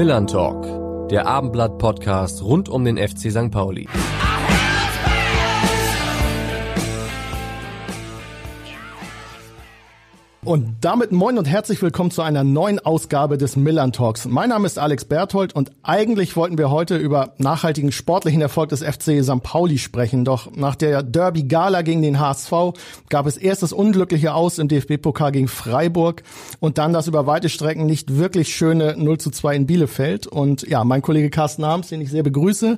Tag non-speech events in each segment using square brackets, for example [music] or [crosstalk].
Millern Talk, der Abendblatt-Podcast rund um den FC St. Pauli. Und damit moin und herzlich willkommen zu einer neuen Ausgabe des Millern Talks. Mein Name ist Alex Berthold und eigentlich wollten wir heute über nachhaltigen sportlichen Erfolg des FC St. Pauli sprechen. Doch nach der Derby Gala gegen den HSV gab es erst das unglückliche Aus im DFB-Pokal gegen Freiburg und dann das über weite Strecken nicht wirklich schöne 0 zu 2 in Bielefeld. Und ja, mein Kollege Carsten Arms, den ich sehr begrüße,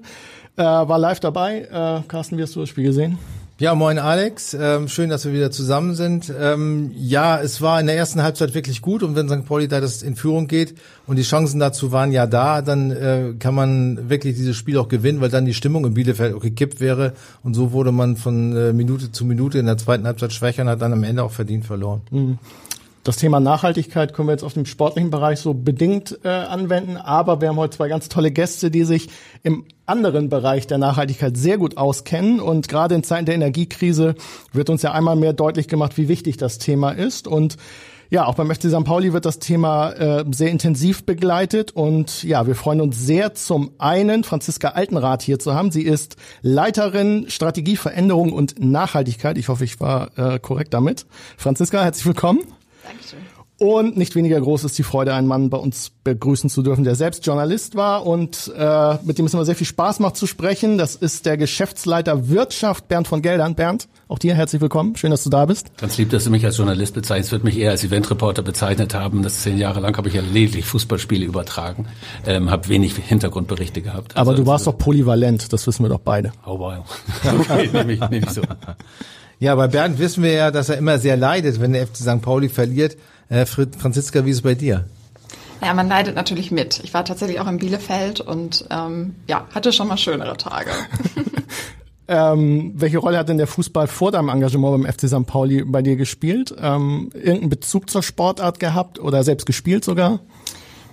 äh, war live dabei. Äh, Carsten, wie hast du das Spiel gesehen? Ja, moin Alex, ähm, schön, dass wir wieder zusammen sind. Ähm, ja, es war in der ersten Halbzeit wirklich gut und wenn St. Pauli da das in Führung geht und die Chancen dazu waren ja da, dann äh, kann man wirklich dieses Spiel auch gewinnen, weil dann die Stimmung in Bielefeld gekippt wäre und so wurde man von äh, Minute zu Minute in der zweiten Halbzeit schwächer und hat dann am Ende auch verdient verloren. Mhm. Das Thema Nachhaltigkeit können wir jetzt auf dem sportlichen Bereich so bedingt äh, anwenden, aber wir haben heute zwei ganz tolle Gäste, die sich im anderen Bereich der Nachhaltigkeit sehr gut auskennen und gerade in Zeiten der Energiekrise wird uns ja einmal mehr deutlich gemacht, wie wichtig das Thema ist und ja, auch beim FC St. Pauli wird das Thema äh, sehr intensiv begleitet und ja, wir freuen uns sehr zum einen Franziska Altenrath hier zu haben. Sie ist Leiterin Strategie, Veränderung und Nachhaltigkeit. Ich hoffe, ich war äh, korrekt damit. Franziska, herzlich willkommen. Dankeschön. Und nicht weniger groß ist die Freude, einen Mann bei uns begrüßen zu dürfen, der selbst Journalist war und äh, mit dem es immer sehr viel Spaß macht zu sprechen. Das ist der Geschäftsleiter Wirtschaft Bernd von Geldern. Bernd, auch dir herzlich willkommen. Schön, dass du da bist. Ganz lieb, dass du mich als Journalist bezeichnest. Ich würde mich eher als Eventreporter bezeichnet haben. Das zehn Jahre lang habe ich ja lediglich Fußballspiele übertragen, ähm, habe wenig Hintergrundberichte gehabt. Aber also, du warst doch polyvalent, das wissen wir doch beide. Oh wow. [laughs] Okay, nehme ich, nehm ich so. Ja, bei Bernd wissen wir ja, dass er immer sehr leidet, wenn der FC St. Pauli verliert. Äh, Franziska, wie ist es bei dir? Ja, man leidet natürlich mit. Ich war tatsächlich auch in Bielefeld und ähm, ja, hatte schon mal schönere Tage. [laughs] ähm, welche Rolle hat denn der Fußball vor deinem Engagement beim FC St. Pauli bei dir gespielt? Ähm, irgendeinen Bezug zur Sportart gehabt oder selbst gespielt sogar?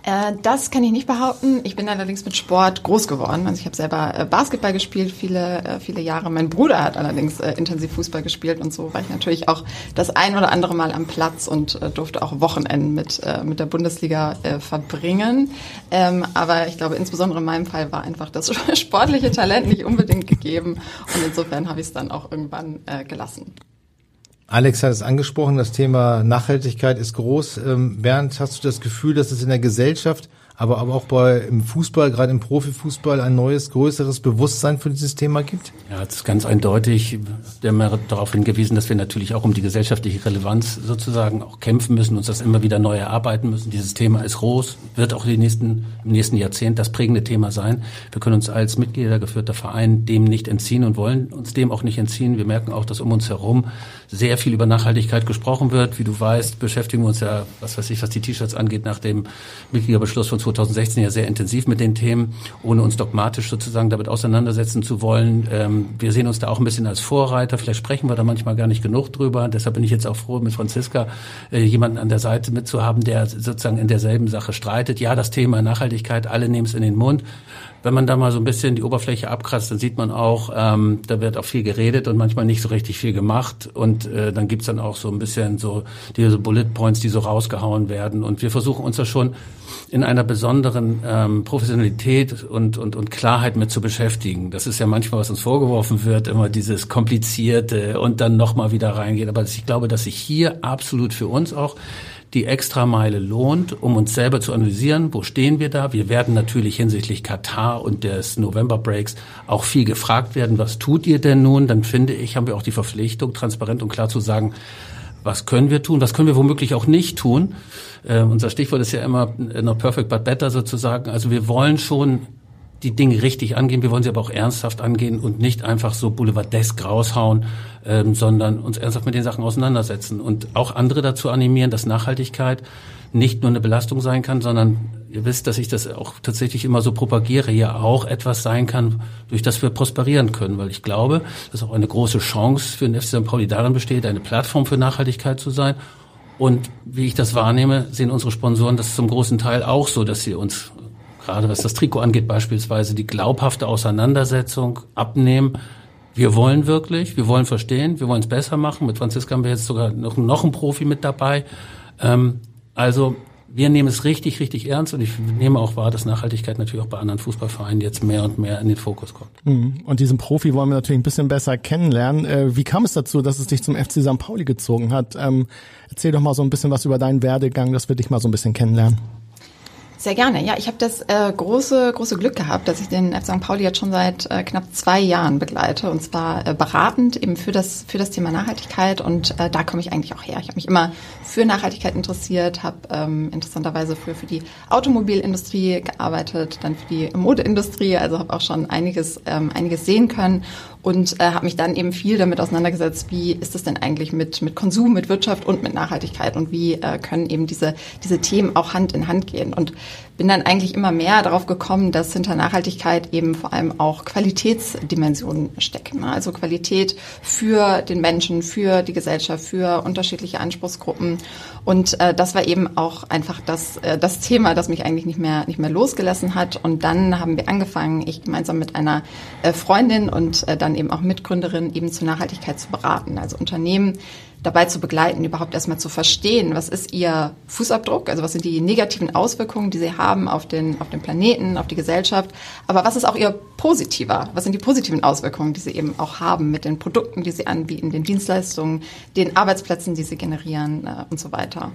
Äh, das kann ich nicht behaupten. Ich bin allerdings mit Sport groß geworden. Also ich habe selber äh, Basketball gespielt viele äh, viele Jahre. Mein Bruder hat allerdings intensiv Fußball gespielt und so war ich natürlich auch das ein oder andere Mal am Platz und durfte auch Wochenenden mit mit der Bundesliga verbringen. Ähm, aber ich glaube insbesondere in meinem Fall war einfach das [laughs] sportliche Talent nicht unbedingt gegeben und insofern habe ich es dann auch irgendwann gelassen. Alex hat es angesprochen, das Thema Nachhaltigkeit ist groß. Ähm, Bernd, hast du das Gefühl, dass es in der Gesellschaft aber, auch bei im Fußball, gerade im Profifußball, ein neues, größeres Bewusstsein für dieses Thema gibt? Ja, es ist ganz eindeutig. Wir haben darauf hingewiesen, dass wir natürlich auch um die gesellschaftliche Relevanz sozusagen auch kämpfen müssen, uns das immer wieder neu erarbeiten müssen. Dieses Thema ist groß, wird auch die nächsten, im nächsten Jahrzehnt das prägende Thema sein. Wir können uns als Mitgliedergeführter Verein dem nicht entziehen und wollen uns dem auch nicht entziehen. Wir merken auch, dass um uns herum sehr viel über Nachhaltigkeit gesprochen wird. Wie du weißt, beschäftigen wir uns ja, was weiß ich, was die T-Shirts angeht, nach dem Mitgliederbeschluss von 2016 ja sehr intensiv mit den Themen, ohne uns dogmatisch sozusagen damit auseinandersetzen zu wollen. Ähm, wir sehen uns da auch ein bisschen als Vorreiter. Vielleicht sprechen wir da manchmal gar nicht genug drüber. Deshalb bin ich jetzt auch froh, mit Franziska äh, jemanden an der Seite mitzuhaben, der sozusagen in derselben Sache streitet. Ja, das Thema Nachhaltigkeit, alle nehmen es in den Mund. Wenn man da mal so ein bisschen die Oberfläche abkratzt, dann sieht man auch, ähm, da wird auch viel geredet und manchmal nicht so richtig viel gemacht. Und äh, dann gibt's dann auch so ein bisschen so diese Bullet Points, die so rausgehauen werden. Und wir versuchen uns da schon in einer besonderen ähm, Professionalität und, und, und Klarheit mit zu beschäftigen. Das ist ja manchmal, was uns vorgeworfen wird, immer dieses Komplizierte und dann nochmal wieder reingehen. Aber ich glaube, dass sich hier absolut für uns auch die Extrameile lohnt, um uns selber zu analysieren, wo stehen wir da. Wir werden natürlich hinsichtlich Katar und des November Breaks auch viel gefragt werden, was tut ihr denn nun? Dann finde ich, haben wir auch die Verpflichtung, transparent und klar zu sagen, was können wir tun, was können wir womöglich auch nicht tun. Äh, unser Stichwort ist ja immer äh, not perfect but better sozusagen. Also wir wollen schon die Dinge richtig angehen, wir wollen sie aber auch ernsthaft angehen und nicht einfach so boulevardesk raushauen, ähm, sondern uns ernsthaft mit den Sachen auseinandersetzen und auch andere dazu animieren, dass Nachhaltigkeit nicht nur eine Belastung sein kann, sondern ihr wisst, dass ich das auch tatsächlich immer so propagiere, ja auch etwas sein kann, durch das wir prosperieren können, weil ich glaube, dass auch eine große Chance für den FC St. Pauli darin besteht, eine Plattform für Nachhaltigkeit zu sein. Und wie ich das wahrnehme, sehen unsere Sponsoren das zum großen Teil auch so, dass sie uns gerade was das Trikot angeht beispielsweise die glaubhafte Auseinandersetzung abnehmen. Wir wollen wirklich, wir wollen verstehen, wir wollen es besser machen. Mit Franziska haben wir jetzt sogar noch, noch einen Profi mit dabei. Ähm, also wir nehmen es richtig, richtig ernst und ich nehme auch wahr, dass Nachhaltigkeit natürlich auch bei anderen Fußballvereinen jetzt mehr und mehr in den Fokus kommt. Mhm. Und diesen Profi wollen wir natürlich ein bisschen besser kennenlernen. Äh, wie kam es dazu, dass es dich zum FC St. Pauli gezogen hat? Ähm, erzähl doch mal so ein bisschen was über deinen Werdegang, dass wir dich mal so ein bisschen kennenlernen. Sehr gerne. Ja, ich habe das äh, große große Glück gehabt, dass ich den F. St. Pauli jetzt schon seit äh, knapp zwei Jahren begleite und zwar äh, beratend eben für das für das Thema Nachhaltigkeit und äh, da komme ich eigentlich auch her. Ich habe mich immer für Nachhaltigkeit interessiert, habe ähm, interessanterweise früher für die Automobilindustrie gearbeitet, dann für die Modeindustrie, also habe auch schon einiges ähm, einiges sehen können und äh, habe mich dann eben viel damit auseinandergesetzt, wie ist es denn eigentlich mit mit Konsum, mit Wirtschaft und mit Nachhaltigkeit und wie äh, können eben diese diese Themen auch Hand in Hand gehen. Und bin dann eigentlich immer mehr darauf gekommen, dass hinter Nachhaltigkeit eben vor allem auch Qualitätsdimensionen stecken. Ne? Also Qualität für den Menschen, für die Gesellschaft, für unterschiedliche Anspruchsgruppen. Und äh, das war eben auch einfach das, äh, das Thema, das mich eigentlich nicht mehr, nicht mehr losgelassen hat. Und dann haben wir angefangen, ich gemeinsam mit einer äh, Freundin und äh, dann eben auch Mitgründerin eben zur Nachhaltigkeit zu beraten. Also Unternehmen, dabei zu begleiten, überhaupt erstmal zu verstehen, was ist ihr Fußabdruck, also was sind die negativen Auswirkungen, die sie haben auf den, auf den Planeten, auf die Gesellschaft, aber was ist auch ihr positiver, was sind die positiven Auswirkungen, die sie eben auch haben mit den Produkten, die sie anbieten, den Dienstleistungen, den Arbeitsplätzen, die sie generieren äh, und so weiter.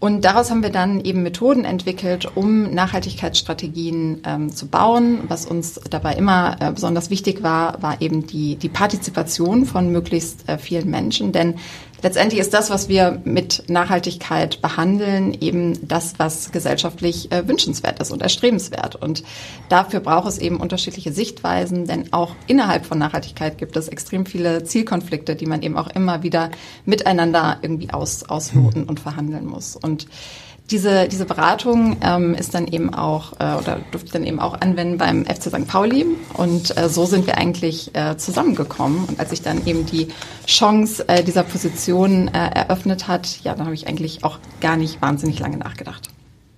Und daraus haben wir dann eben Methoden entwickelt, um Nachhaltigkeitsstrategien ähm, zu bauen. Was uns dabei immer äh, besonders wichtig war, war eben die, die Partizipation von möglichst äh, vielen Menschen. Denn letztendlich ist das, was wir mit Nachhaltigkeit behandeln, eben das, was gesellschaftlich äh, wünschenswert ist und erstrebenswert. Und dafür braucht es eben unterschiedliche Sichtweisen, denn auch innerhalb von Nachhaltigkeit gibt es extrem viele Zielkonflikte, die man eben auch immer wieder miteinander irgendwie aus, ausloten und verhandeln muss. Und diese, diese Beratung ähm, ist dann eben auch äh, oder durfte dann eben auch anwenden beim FC St. Pauli und äh, so sind wir eigentlich äh, zusammengekommen und als ich dann eben die Chance äh, dieser Position äh, eröffnet hat, ja, dann habe ich eigentlich auch gar nicht wahnsinnig lange nachgedacht.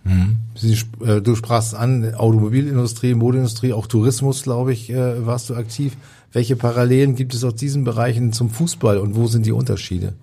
Mhm. Sie, äh, du sprachst an Automobilindustrie, Modeindustrie, auch Tourismus, glaube ich, äh, warst du aktiv. Welche Parallelen gibt es aus diesen Bereichen zum Fußball und wo sind die Unterschiede?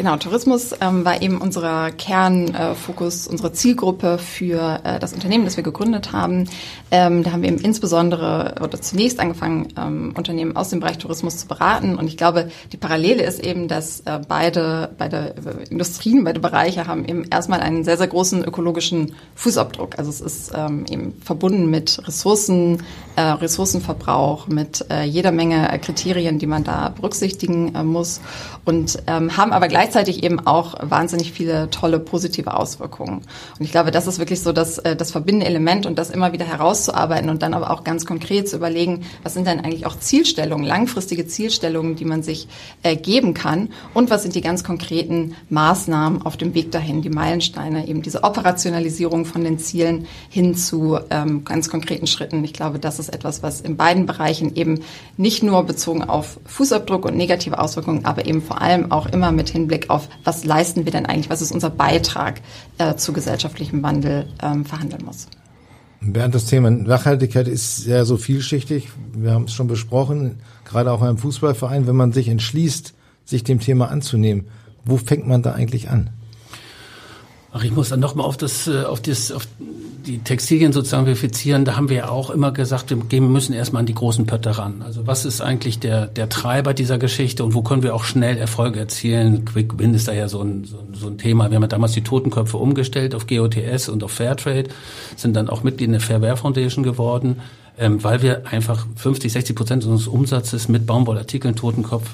Genau, Tourismus ähm, war eben unser Kernfokus, äh, unsere Zielgruppe für äh, das Unternehmen, das wir gegründet haben. Ähm, da haben wir eben insbesondere oder zunächst angefangen, ähm, Unternehmen aus dem Bereich Tourismus zu beraten. Und ich glaube, die Parallele ist eben, dass äh, beide, beide Industrien, beide Bereiche haben eben erstmal einen sehr, sehr großen ökologischen Fußabdruck. Also es ist ähm, eben verbunden mit Ressourcen, äh, Ressourcenverbrauch, mit äh, jeder Menge Kriterien, die man da berücksichtigen äh, muss und ähm, haben aber gleichzeitig gleichzeitig eben auch wahnsinnig viele tolle positive Auswirkungen. Und ich glaube, das ist wirklich so das, äh, das verbindende Element und das immer wieder herauszuarbeiten und dann aber auch ganz konkret zu überlegen, was sind denn eigentlich auch Zielstellungen, langfristige Zielstellungen, die man sich äh, geben kann und was sind die ganz konkreten Maßnahmen auf dem Weg dahin, die Meilensteine, eben diese Operationalisierung von den Zielen hin zu ähm, ganz konkreten Schritten. Ich glaube, das ist etwas, was in beiden Bereichen eben nicht nur bezogen auf Fußabdruck und negative Auswirkungen, aber eben vor allem auch immer mit Hinblick Hinblick auf, was leisten wir denn eigentlich, was ist unser Beitrag äh, zu gesellschaftlichem Wandel ähm, verhandeln muss. Bernd, das Thema Nachhaltigkeit ist sehr so vielschichtig. Wir haben es schon besprochen, gerade auch im Fußballverein, wenn man sich entschließt, sich dem Thema anzunehmen, wo fängt man da eigentlich an? Ach, ich muss dann nochmal auf das, äh, auf das, auf die Textilien sozusagen verifizieren. Da haben wir ja auch immer gesagt, wir müssen erstmal an die großen Pötte ran. Also was ist eigentlich der, der Treiber dieser Geschichte und wo können wir auch schnell Erfolge erzielen? Quick Win ist da ja so ein, so, so ein Thema. Wir haben ja damals die Totenköpfe umgestellt auf GOTS und auf Fairtrade, sind dann auch Mitglied in der Fairware Foundation geworden, ähm, weil wir einfach 50, 60 Prozent unseres Umsatzes mit Baumwollartikeln Totenkopf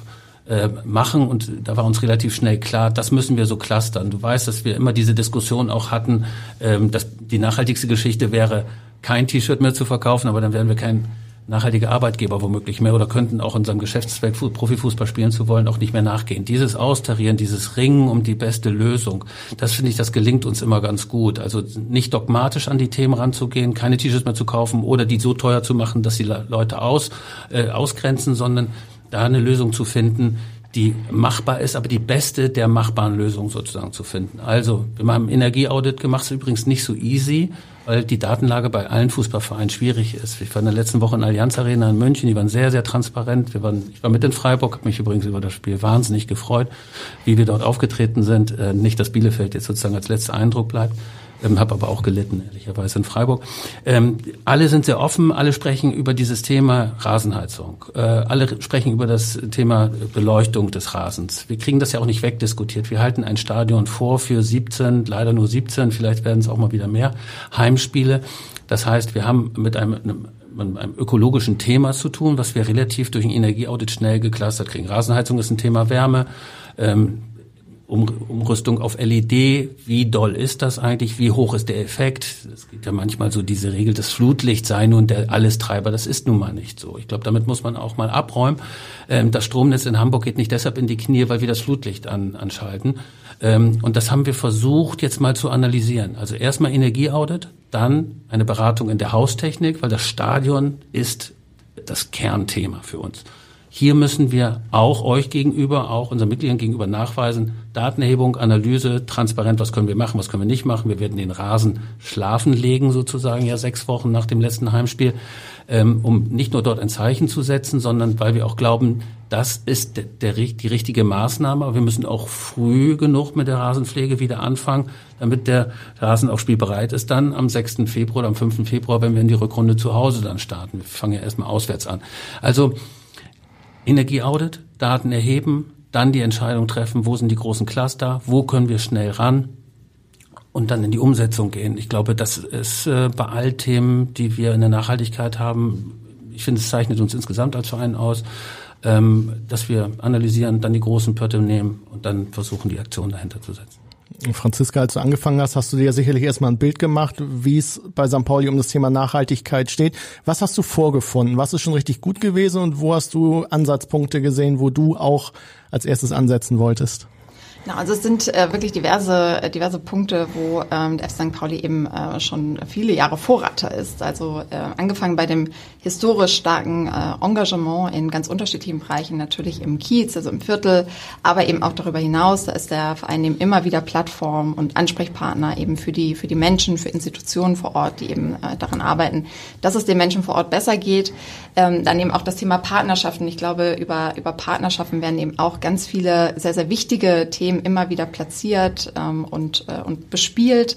äh, machen und da war uns relativ schnell klar, das müssen wir so clustern. Du weißt, dass wir immer diese Diskussion auch hatten, ähm, dass die nachhaltigste Geschichte wäre, kein T-Shirt mehr zu verkaufen, aber dann wären wir kein nachhaltiger Arbeitgeber womöglich mehr oder könnten auch unserem Geschäftszweck, Profifußball spielen zu wollen, auch nicht mehr nachgehen. Dieses Austarieren, dieses Ringen um die beste Lösung, das finde ich, das gelingt uns immer ganz gut. Also nicht dogmatisch an die Themen ranzugehen, keine T-Shirts mehr zu kaufen oder die so teuer zu machen, dass die Leute aus, äh, ausgrenzen, sondern da eine Lösung zu finden, die machbar ist, aber die beste der machbaren Lösungen sozusagen zu finden. Also, wir haben Energieaudit gemacht, ist übrigens nicht so easy, weil die Datenlage bei allen Fußballvereinen schwierig ist. Ich war in der letzten Woche in Allianz Arena in München, die waren sehr, sehr transparent. Wir waren, ich war mit in Freiburg, habe mich übrigens über das Spiel wahnsinnig gefreut, wie wir dort aufgetreten sind. Äh, nicht, dass Bielefeld jetzt sozusagen als letzter Eindruck bleibt. Ähm, habe aber auch gelitten, ehrlicherweise in Freiburg. Ähm, alle sind sehr offen, alle sprechen über dieses Thema Rasenheizung. Äh, alle sprechen über das Thema Beleuchtung des Rasens. Wir kriegen das ja auch nicht wegdiskutiert. Wir halten ein Stadion vor für 17, leider nur 17, vielleicht werden es auch mal wieder mehr, Heimspiele. Das heißt, wir haben mit einem, einem einem ökologischen Thema zu tun, was wir relativ durch ein Energieaudit schnell geklustert kriegen. Rasenheizung ist ein Thema Wärme. Ähm, um, Umrüstung auf LED, wie doll ist das eigentlich, wie hoch ist der Effekt? Es gibt ja manchmal so diese Regel, das Flutlicht sei nun der Allestreiber, das ist nun mal nicht so. Ich glaube, damit muss man auch mal abräumen. Ähm, das Stromnetz in Hamburg geht nicht deshalb in die Knie, weil wir das Flutlicht an, anschalten. Ähm, und das haben wir versucht jetzt mal zu analysieren. Also erstmal Energieaudit, dann eine Beratung in der Haustechnik, weil das Stadion ist das Kernthema für uns. Hier müssen wir auch euch gegenüber, auch unseren Mitgliedern gegenüber nachweisen, Datenerhebung, Analyse, transparent, was können wir machen, was können wir nicht machen. Wir werden den Rasen schlafen legen, sozusagen, ja sechs Wochen nach dem letzten Heimspiel, ähm, um nicht nur dort ein Zeichen zu setzen, sondern weil wir auch glauben, das ist der, der, die richtige Maßnahme. Aber wir müssen auch früh genug mit der Rasenpflege wieder anfangen, damit der Rasen auch spielbereit ist dann am 6. Februar oder am 5. Februar, wenn wir in die Rückrunde zu Hause dann starten. Wir fangen ja erstmal auswärts an. Also Energieaudit, Daten erheben, dann die Entscheidung treffen, wo sind die großen Cluster, wo können wir schnell ran und dann in die Umsetzung gehen. Ich glaube, das ist äh, bei all Themen, die wir in der Nachhaltigkeit haben, ich finde, es zeichnet uns insgesamt als Verein aus, ähm, dass wir analysieren, dann die großen Pötte nehmen und dann versuchen, die Aktion dahinter zu setzen. Franziska, als du angefangen hast, hast du dir sicherlich erstmal ein Bild gemacht, wie es bei St. Pauli um das Thema Nachhaltigkeit steht. Was hast du vorgefunden? Was ist schon richtig gut gewesen und wo hast du Ansatzpunkte gesehen, wo du auch als erstes ansetzen wolltest? Genau, also es sind äh, wirklich diverse, äh, diverse Punkte, wo ähm, der F. St. Pauli eben äh, schon viele Jahre Vorreiter ist. Also äh, angefangen bei dem historisch starken äh, Engagement in ganz unterschiedlichen Bereichen, natürlich im Kiez, also im Viertel, aber eben auch darüber hinaus. Da ist der Verein eben immer wieder Plattform und Ansprechpartner eben für die, für die Menschen, für Institutionen vor Ort, die eben äh, daran arbeiten, dass es den Menschen vor Ort besser geht. Ähm, dann eben auch das Thema Partnerschaften. Ich glaube, über, über Partnerschaften werden eben auch ganz viele sehr, sehr wichtige Themen Themen immer wieder platziert ähm, und, äh, und bespielt.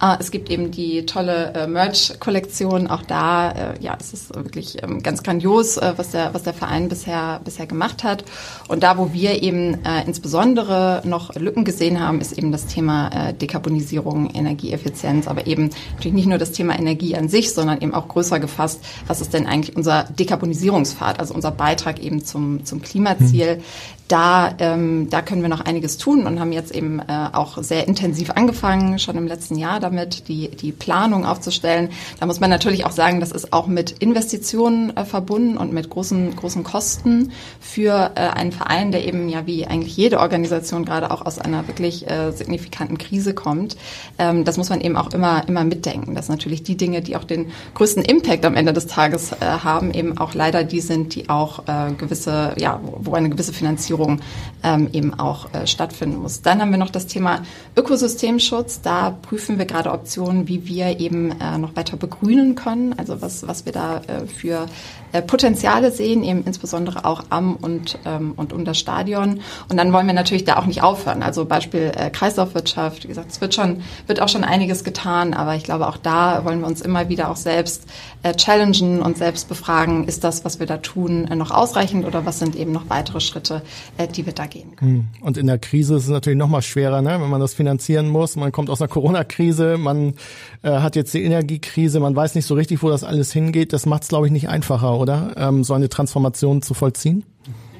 Äh, es gibt eben die tolle äh, Merch-Kollektion. Auch da, äh, ja, es ist wirklich ähm, ganz grandios, äh, was der was der Verein bisher bisher gemacht hat. Und da, wo wir eben äh, insbesondere noch Lücken gesehen haben, ist eben das Thema äh, Dekarbonisierung, Energieeffizienz, aber eben natürlich nicht nur das Thema Energie an sich, sondern eben auch größer gefasst, was ist denn eigentlich unser Dekarbonisierungspfad, also unser Beitrag eben zum zum Klimaziel. Mhm da, ähm, da können wir noch einiges tun und haben jetzt eben äh, auch sehr intensiv angefangen, schon im letzten Jahr damit, die, die Planung aufzustellen. Da muss man natürlich auch sagen, das ist auch mit Investitionen äh, verbunden und mit großen, großen Kosten für äh, einen Verein, der eben ja wie eigentlich jede Organisation gerade auch aus einer wirklich äh, signifikanten Krise kommt. Ähm, das muss man eben auch immer, immer mitdenken, dass natürlich die Dinge, die auch den größten Impact am Ende des Tages äh, haben, eben auch leider die sind, die auch äh, gewisse, ja, wo eine gewisse Finanzierung ähm, eben auch äh, stattfinden muss. Dann haben wir noch das Thema Ökosystemschutz. Da prüfen wir gerade Optionen, wie wir eben äh, noch weiter begrünen können. Also was, was wir da äh, für äh, Potenziale sehen, eben insbesondere auch am und, ähm, und um das Stadion. Und dann wollen wir natürlich da auch nicht aufhören. Also Beispiel äh, Kreislaufwirtschaft. Wie gesagt, es wird schon, wird auch schon einiges getan, aber ich glaube, auch da wollen wir uns immer wieder auch selbst äh, challengen und selbst befragen, ist das, was wir da tun, äh, noch ausreichend oder was sind eben noch weitere Schritte, äh, die wir da gehen können. Hm. Und in der Krise ist es natürlich noch mal schwerer, ne? wenn man das finanzieren muss. Man kommt aus einer Corona-Krise, man äh, hat jetzt die Energiekrise, man weiß nicht so richtig, wo das alles hingeht. Das macht es, glaube ich, nicht einfacher, oder? Ähm, so eine Transformation zu vollziehen?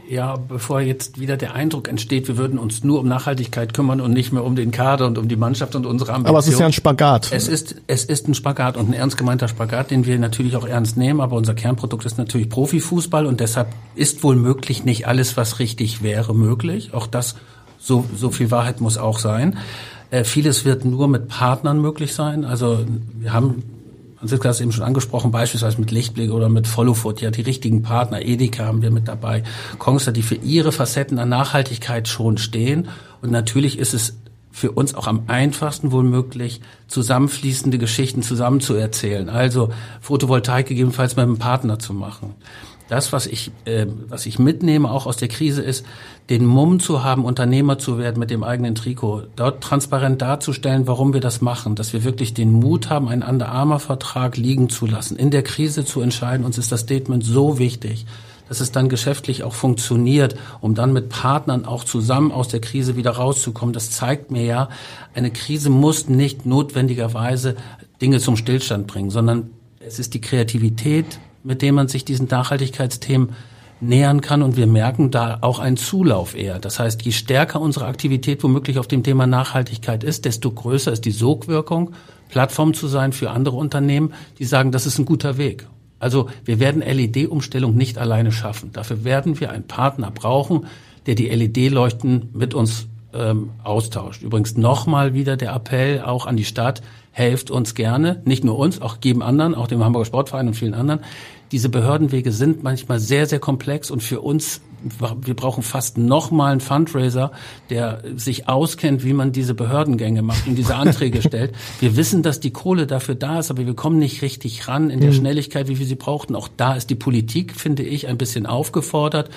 Ja, bevor jetzt wieder der Eindruck entsteht, wir würden uns nur um Nachhaltigkeit kümmern und nicht mehr um den Kader und um die Mannschaft und unsere Ambitionen. Aber es ist ja ein Spagat. Es ist, es ist ein Spagat und ein ernst gemeinter Spagat, den wir natürlich auch ernst nehmen. Aber unser Kernprodukt ist natürlich Profifußball und deshalb ist wohl möglich nicht alles, was richtig wäre, möglich. Auch das, so, so viel Wahrheit muss auch sein. Äh, vieles wird nur mit Partnern möglich sein. Also wir haben Franziska hat es eben schon angesprochen, beispielsweise mit Lichtblick oder mit Followfoot, ja, die richtigen Partner, Edeka haben wir mit dabei, Kongster, die für ihre Facetten an Nachhaltigkeit schon stehen. Und natürlich ist es für uns auch am einfachsten wohl möglich, zusammenfließende Geschichten zusammenzuerzählen. Also Photovoltaik gegebenenfalls mit einem Partner zu machen. Das, was ich, äh, was ich mitnehme auch aus der Krise, ist, den Mumm zu haben, Unternehmer zu werden mit dem eigenen Trikot, dort transparent darzustellen, warum wir das machen, dass wir wirklich den Mut haben, einen Under Armour Vertrag liegen zu lassen, in der Krise zu entscheiden. Uns ist das Statement so wichtig, dass es dann geschäftlich auch funktioniert, um dann mit Partnern auch zusammen aus der Krise wieder rauszukommen. Das zeigt mir ja, eine Krise muss nicht notwendigerweise Dinge zum Stillstand bringen, sondern es ist die Kreativität, mit dem man sich diesen Nachhaltigkeitsthemen nähern kann und wir merken da auch einen Zulauf eher. Das heißt, je stärker unsere Aktivität womöglich auf dem Thema Nachhaltigkeit ist, desto größer ist die Sogwirkung, Plattform zu sein für andere Unternehmen, die sagen, das ist ein guter Weg. Also wir werden LED-Umstellung nicht alleine schaffen. Dafür werden wir einen Partner brauchen, der die LED-Leuchten mit uns ähm, austauscht. Übrigens nochmal wieder der Appell auch an die Stadt, helft uns gerne, nicht nur uns, auch jedem anderen, auch dem Hamburger Sportverein und vielen anderen, diese Behördenwege sind manchmal sehr, sehr komplex und für uns, wir brauchen fast nochmal einen Fundraiser, der sich auskennt, wie man diese Behördengänge macht und diese Anträge stellt. [laughs] Wir wissen, dass die Kohle dafür da ist, aber wir kommen nicht richtig ran in der mhm. Schnelligkeit, wie wir sie brauchten. Auch da ist die Politik, finde ich, ein bisschen aufgefordert,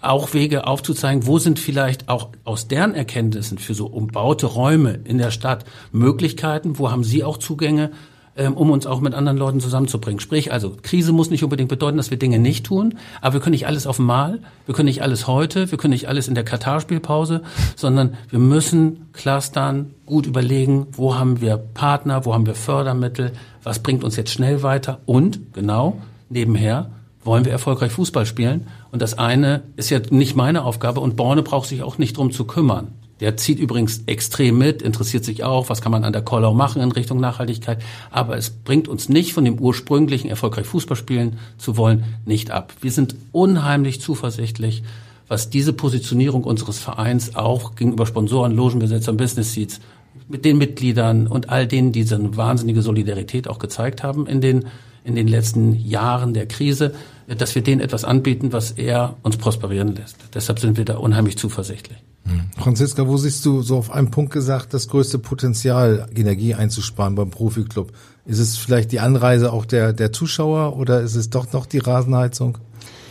auch Wege aufzuzeigen, wo sind vielleicht auch aus deren Erkenntnissen für so umbaute Räume in der Stadt Möglichkeiten, wo haben sie auch Zugänge, um uns auch mit anderen Leuten zusammenzubringen. Sprich, also Krise muss nicht unbedingt bedeuten, dass wir Dinge nicht tun, aber wir können nicht alles auf einmal, wir können nicht alles heute, wir können nicht alles in der Katar-Spielpause, sondern wir müssen clustern, gut überlegen, wo haben wir Partner, wo haben wir Fördermittel, was bringt uns jetzt schnell weiter und genau nebenher wollen wir erfolgreich Fußball spielen. Und das eine ist ja nicht meine Aufgabe und Borne braucht sich auch nicht drum zu kümmern. Der zieht übrigens extrem mit, interessiert sich auch, was kann man an der Kollau machen in Richtung Nachhaltigkeit. Aber es bringt uns nicht von dem ursprünglichen erfolgreich Fußball spielen zu wollen, nicht ab. Wir sind unheimlich zuversichtlich, was diese Positionierung unseres Vereins auch gegenüber Sponsoren, Logenbesetzern, Business Seats, mit den Mitgliedern und all denen, die diese wahnsinnige Solidarität auch gezeigt haben in den, in den letzten Jahren der Krise, dass wir denen etwas anbieten, was er uns prosperieren lässt. Deshalb sind wir da unheimlich zuversichtlich. Hm. Franziska, wo siehst du so auf einen Punkt gesagt, das größte Potenzial, Energie einzusparen beim Profiklub? Ist es vielleicht die Anreise auch der, der Zuschauer oder ist es doch noch die Rasenheizung?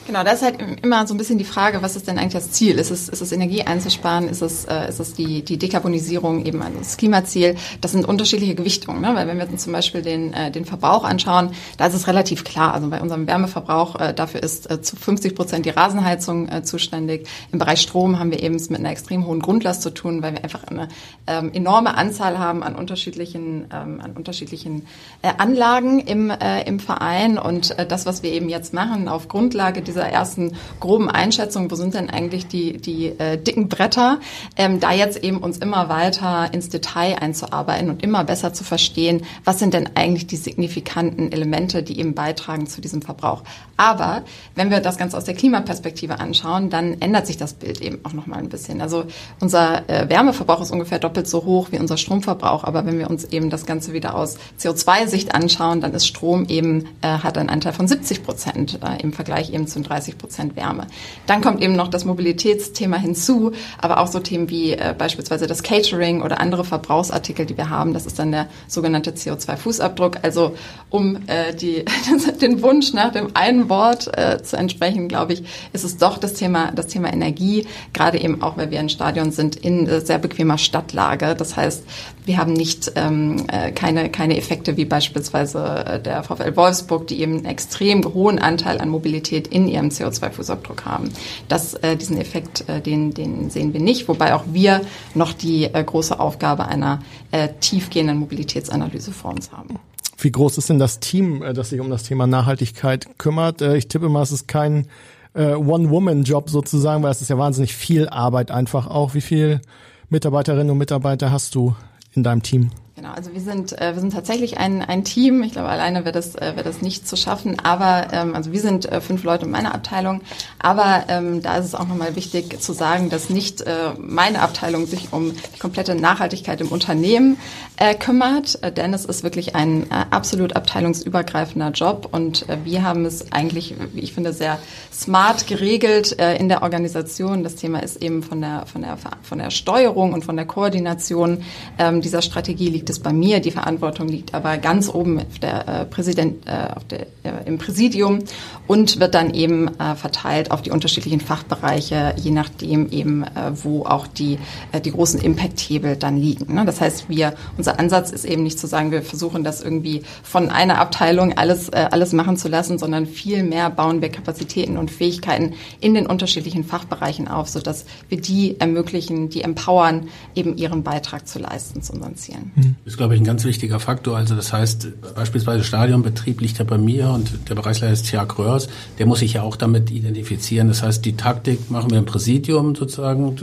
Genau, das ist halt immer so ein bisschen die Frage, was ist denn eigentlich das Ziel? Ist es, ist es Energie einzusparen? Ist es, äh, ist es die, die Dekarbonisierung, eben also das Klimaziel? Das sind unterschiedliche Gewichtungen, ne? weil wenn wir uns zum Beispiel den, äh, den Verbrauch anschauen, da ist es relativ klar. Also bei unserem Wärmeverbrauch, äh, dafür ist äh, zu 50 Prozent die Rasenheizung äh, zuständig. Im Bereich Strom haben wir eben es mit einer extrem hohen Grundlast zu tun, weil wir einfach eine ähm, enorme Anzahl haben an unterschiedlichen, ähm, an unterschiedlichen äh, Anlagen im, äh, im Verein. Und äh, das, was wir eben jetzt machen, auf Grundlage dieser ersten groben Einschätzung, wo sind denn eigentlich die, die äh, dicken Bretter, ähm, da jetzt eben uns immer weiter ins Detail einzuarbeiten und immer besser zu verstehen, was sind denn eigentlich die signifikanten Elemente, die eben beitragen zu diesem Verbrauch. Aber wenn wir das Ganze aus der Klimaperspektive anschauen, dann ändert sich das Bild eben auch nochmal ein bisschen. Also unser äh, Wärmeverbrauch ist ungefähr doppelt so hoch wie unser Stromverbrauch, aber wenn wir uns eben das Ganze wieder aus CO2-Sicht anschauen, dann ist Strom eben, äh, hat einen Anteil von 70 Prozent äh, im Vergleich eben zu 30 Prozent Wärme. Dann kommt eben noch das Mobilitätsthema hinzu, aber auch so Themen wie äh, beispielsweise das Catering oder andere Verbrauchsartikel, die wir haben. Das ist dann der sogenannte CO2-Fußabdruck. Also um äh, die, [laughs] den Wunsch nach dem einen Wort äh, zu entsprechen, glaube ich, ist es doch das Thema, das Thema Energie, gerade eben auch, weil wir ein Stadion sind in äh, sehr bequemer Stadtlage. Das heißt, wir haben nicht ähm, äh, keine, keine Effekte wie beispielsweise äh, der VfL Wolfsburg, die eben einen extrem hohen Anteil an Mobilität in ihrem CO2-Fußabdruck haben. Das, äh, diesen Effekt, äh, den, den sehen wir nicht, wobei auch wir noch die äh, große Aufgabe einer äh, tiefgehenden Mobilitätsanalyse vor uns haben. Wie groß ist denn das Team, äh, das sich um das Thema Nachhaltigkeit kümmert? Ich tippe mal, es ist kein One-Woman-Job sozusagen, weil es ist ja wahnsinnig viel Arbeit einfach auch. Wie viele Mitarbeiterinnen und Mitarbeiter hast du in deinem Team? Genau, also wir sind äh, wir sind tatsächlich ein, ein Team. Ich glaube, alleine wäre das äh, wäre das nicht zu schaffen. Aber ähm, also wir sind äh, fünf Leute in meiner Abteilung. Aber ähm, da ist es auch nochmal wichtig zu sagen, dass nicht äh, meine Abteilung sich um die komplette Nachhaltigkeit im Unternehmen äh, kümmert, äh, denn es ist wirklich ein äh, absolut abteilungsübergreifender Job und äh, wir haben es eigentlich, wie ich finde, sehr smart geregelt äh, in der Organisation. Das Thema ist eben von der von der von der Steuerung und von der Koordination ähm, dieser Strategie liegt es bei mir. Die Verantwortung liegt aber ganz oben auf der äh, Präsident, äh, auf der, äh, im Präsidium und wird dann eben äh, verteilt auf die unterschiedlichen Fachbereiche, je nachdem eben, äh, wo auch die, äh, die großen Impact-Hebel dann liegen. Ne? Das heißt, wir, unser Ansatz ist eben nicht zu sagen, wir versuchen das irgendwie von einer Abteilung alles, äh, alles machen zu lassen, sondern viel mehr bauen wir Kapazitäten und Fähigkeiten in den unterschiedlichen Fachbereichen auf, sodass wir die ermöglichen, die empowern, eben ihren Beitrag zu leisten zu unseren Zielen. Mhm. Ist, glaube ich, ein ganz wichtiger Faktor. Also das heißt, beispielsweise Stadionbetrieb liegt ja bei mir und der Bereichsleiter ist Tiag Röhrs, der muss sich ja auch damit identifizieren. Das heißt, die Taktik machen wir im Präsidium sozusagen,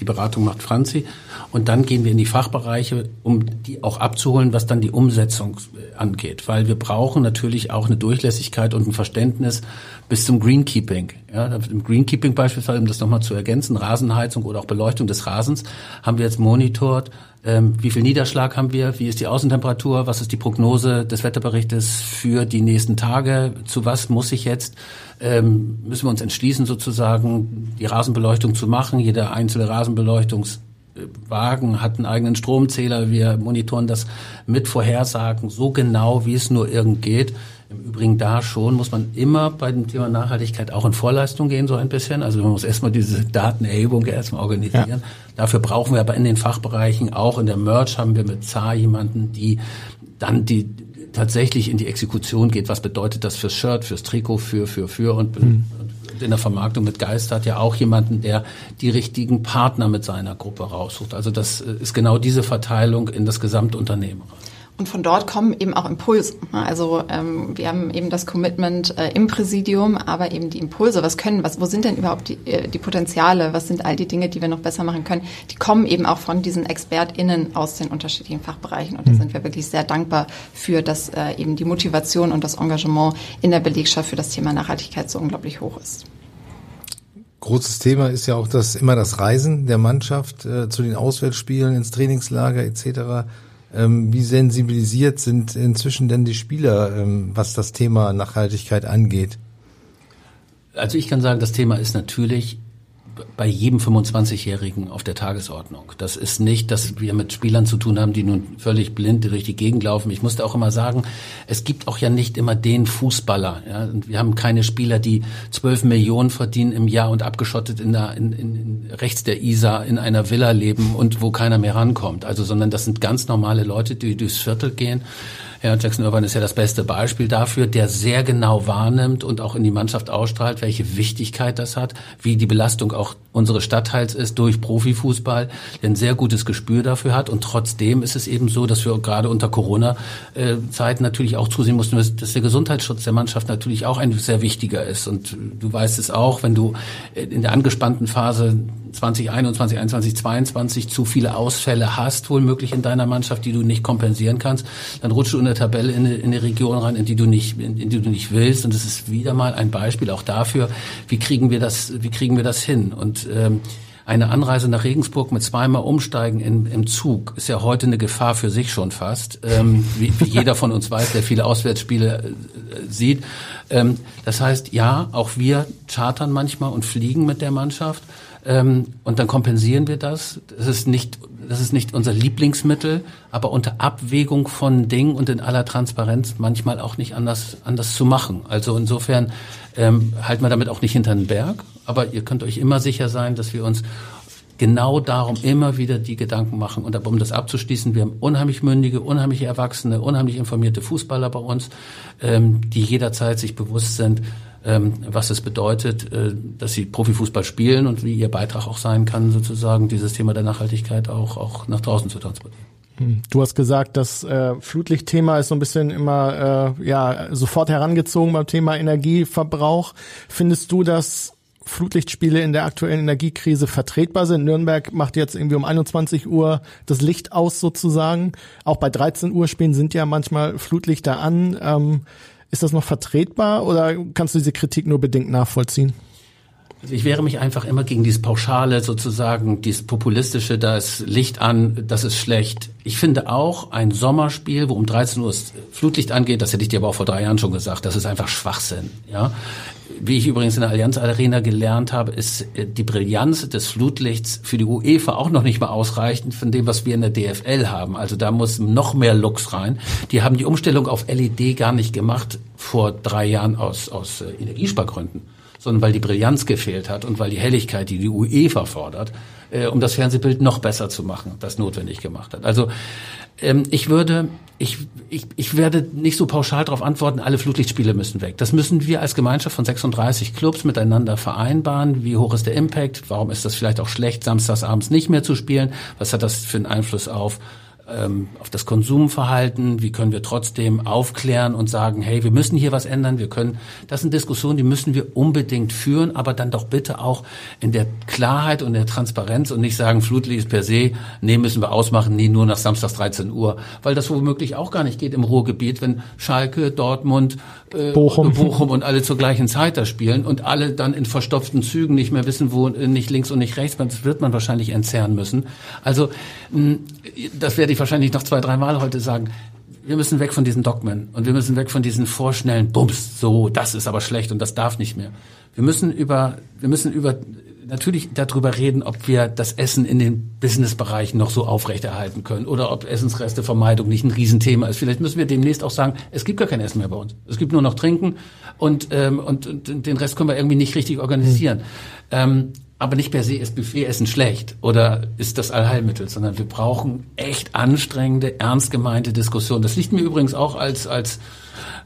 die Beratung macht Franzi. Und dann gehen wir in die Fachbereiche, um die auch abzuholen, was dann die Umsetzung äh, angeht. Weil wir brauchen natürlich auch eine Durchlässigkeit und ein Verständnis bis zum Greenkeeping. Ja, Im Greenkeeping beispielsweise, um das nochmal zu ergänzen, Rasenheizung oder auch Beleuchtung des Rasens, haben wir jetzt monitort, wie viel Niederschlag haben wir, wie ist die Außentemperatur, was ist die Prognose des Wetterberichtes für die nächsten Tage, zu was muss ich jetzt, ähm, müssen wir uns entschließen sozusagen, die Rasenbeleuchtung zu machen, jeder einzelne Rasenbeleuchtungswagen hat einen eigenen Stromzähler. Wir monitoren das mit Vorhersagen so genau, wie es nur irgend geht. Im Übrigen da schon muss man immer bei dem Thema Nachhaltigkeit auch in Vorleistung gehen, so ein bisschen. Also man muss erstmal diese Datenerhebung erstmal organisieren. Ja. Dafür brauchen wir aber in den Fachbereichen, auch in der Merch haben wir mit ZAR jemanden, die dann die tatsächlich in die Exekution geht. Was bedeutet das fürs Shirt, fürs Trikot, für, für, für und, mhm. und in der Vermarktung mit Geist hat ja auch jemanden, der die richtigen Partner mit seiner Gruppe raussucht. Also das äh, ist genau diese Verteilung in das Gesamtunternehmen. Und von dort kommen eben auch Impulse. Also ähm, wir haben eben das Commitment äh, im Präsidium, aber eben die Impulse, was können, was, wo sind denn überhaupt die, äh, die Potenziale, was sind all die Dinge, die wir noch besser machen können, die kommen eben auch von diesen ExpertInnen aus den unterschiedlichen Fachbereichen. Und da mhm. sind wir wirklich sehr dankbar für, dass äh, eben die Motivation und das Engagement in der Belegschaft für das Thema Nachhaltigkeit so unglaublich hoch ist. Großes Thema ist ja auch das immer das Reisen der Mannschaft äh, zu den Auswärtsspielen ins Trainingslager etc. Ähm, wie sensibilisiert sind inzwischen denn die Spieler, ähm, was das Thema Nachhaltigkeit angeht? Also ich kann sagen, das Thema ist natürlich bei jedem 25-Jährigen auf der Tagesordnung. Das ist nicht, dass wir mit Spielern zu tun haben, die nun völlig blind durch die Gegend laufen. Ich musste auch immer sagen, es gibt auch ja nicht immer den Fußballer. Ja? Wir haben keine Spieler, die 12 Millionen verdienen im Jahr und abgeschottet in der, in, in, rechts der Isar in einer Villa leben und wo keiner mehr rankommt. Also, sondern das sind ganz normale Leute, die durchs Viertel gehen ja, Jackson Irvine ist ja das beste Beispiel dafür, der sehr genau wahrnimmt und auch in die Mannschaft ausstrahlt, welche Wichtigkeit das hat, wie die Belastung auch unseres Stadtteils ist durch Profifußball, der ein sehr gutes Gespür dafür hat. Und trotzdem ist es eben so, dass wir gerade unter Corona-Zeiten natürlich auch zusehen mussten, dass der Gesundheitsschutz der Mannschaft natürlich auch ein sehr wichtiger ist. Und du weißt es auch, wenn du in der angespannten Phase 2021, 21, 22 zu viele Ausfälle hast, wohl möglich in deiner Mannschaft, die du nicht kompensieren kannst, dann rutschst du in der Tabelle in eine, in eine Region rein, in die du nicht, in, in die du nicht willst. Und das ist wieder mal ein Beispiel auch dafür, wie kriegen wir das, wie kriegen wir das hin? Und ähm, eine Anreise nach Regensburg mit zweimal Umsteigen in, im Zug ist ja heute eine Gefahr für sich schon fast, ähm, wie, wie [laughs] jeder von uns weiß, der viele Auswärtsspiele äh, sieht. Ähm, das heißt, ja, auch wir chartern manchmal und fliegen mit der Mannschaft. Ähm, und dann kompensieren wir das. Das ist nicht, das ist nicht unser Lieblingsmittel, aber unter Abwägung von Dingen und in aller Transparenz manchmal auch nicht anders, anders zu machen. Also insofern ähm, halten wir damit auch nicht hinter den Berg. Aber ihr könnt euch immer sicher sein, dass wir uns genau darum immer wieder die Gedanken machen. Und um das abzuschließen, wir haben unheimlich mündige, unheimlich erwachsene, unheimlich informierte Fußballer bei uns, ähm, die jederzeit sich bewusst sind, was es bedeutet, äh, dass sie Profifußball spielen und wie ihr Beitrag auch sein kann, sozusagen dieses Thema der Nachhaltigkeit auch, auch nach draußen zu transportieren. Hm. Du hast gesagt, das äh, Flutlichtthema ist so ein bisschen immer äh, ja sofort herangezogen beim Thema Energieverbrauch. Findest du, dass Flutlichtspiele in der aktuellen Energiekrise vertretbar sind? Nürnberg macht jetzt irgendwie um 21 Uhr das Licht aus sozusagen. Auch bei 13 Uhr Spielen sind ja manchmal Flutlichter an. Ähm, ist das noch vertretbar oder kannst du diese Kritik nur bedingt nachvollziehen? Also ich wehre mich einfach immer gegen dieses Pauschale sozusagen, dieses Populistische, da ist Licht an, das ist schlecht. Ich finde auch ein Sommerspiel, wo um 13 Uhr das Flutlicht angeht, das hätte ich dir aber auch vor drei Jahren schon gesagt, das ist einfach Schwachsinn. Ja, Wie ich übrigens in der Allianz Arena gelernt habe, ist äh, die Brillanz des Flutlichts für die UEFA auch noch nicht mal ausreichend von dem, was wir in der DFL haben. Also da muss noch mehr Lux rein. Die haben die Umstellung auf LED gar nicht gemacht vor drei Jahren aus, aus äh, Energiespargründen sondern weil die Brillanz gefehlt hat und weil die Helligkeit, die die UEFA fordert, äh, um das Fernsehbild noch besser zu machen, das notwendig gemacht hat. Also ähm, ich würde, ich, ich, ich werde nicht so pauschal darauf antworten, alle Flutlichtspiele müssen weg. Das müssen wir als Gemeinschaft von 36 Clubs miteinander vereinbaren. Wie hoch ist der Impact? Warum ist das vielleicht auch schlecht, samstags abends nicht mehr zu spielen? Was hat das für einen Einfluss auf ähm, auf das Konsumverhalten, wie können wir trotzdem aufklären und sagen, hey, wir müssen hier was ändern, wir können, das sind Diskussionen, die müssen wir unbedingt führen, aber dann doch bitte auch in der Klarheit und der Transparenz und nicht sagen, Flutlicht per se, nee, müssen wir ausmachen, nee, nur nach samstags 13 Uhr, weil das womöglich auch gar nicht geht im Ruhrgebiet, wenn Schalke, Dortmund, äh, Bochum. Bochum und alle zur gleichen Zeit da spielen und alle dann in verstopften Zügen nicht mehr wissen, wo äh, nicht links und nicht rechts, das wird man wahrscheinlich entzerren müssen. Also das werde ich wahrscheinlich noch zwei, dreimal heute sagen. Wir müssen weg von diesen Dogmen und wir müssen weg von diesen vorschnellen Bums. So, das ist aber schlecht und das darf nicht mehr. Wir müssen über, wir müssen über natürlich darüber reden, ob wir das Essen in den Businessbereichen noch so aufrechterhalten können oder ob Essensrestevermeidung nicht ein Riesenthema ist. Vielleicht müssen wir demnächst auch sagen, es gibt gar kein Essen mehr bei uns. Es gibt nur noch Trinken und, ähm, und, und den Rest können wir irgendwie nicht richtig organisieren. Mhm. Ähm, aber nicht per se ist Buffetessen schlecht oder ist das Allheilmittel, sondern wir brauchen echt anstrengende, ernst gemeinte Diskussionen. Das liegt mir übrigens auch als als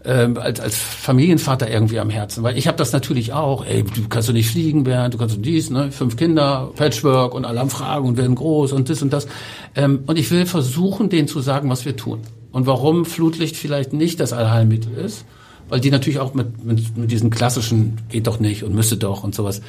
ähm, als, als Familienvater irgendwie am Herzen, weil ich habe das natürlich auch. Ey, du kannst du nicht fliegen, Bernd, du kannst du dies, ne, fünf Kinder, Patchwork und alle Fragen und werden groß und das und das. Ähm, und ich will versuchen, denen zu sagen, was wir tun und warum Flutlicht vielleicht nicht das Allheilmittel ist, weil die natürlich auch mit, mit, mit diesen klassischen geht doch nicht und müsste doch und sowas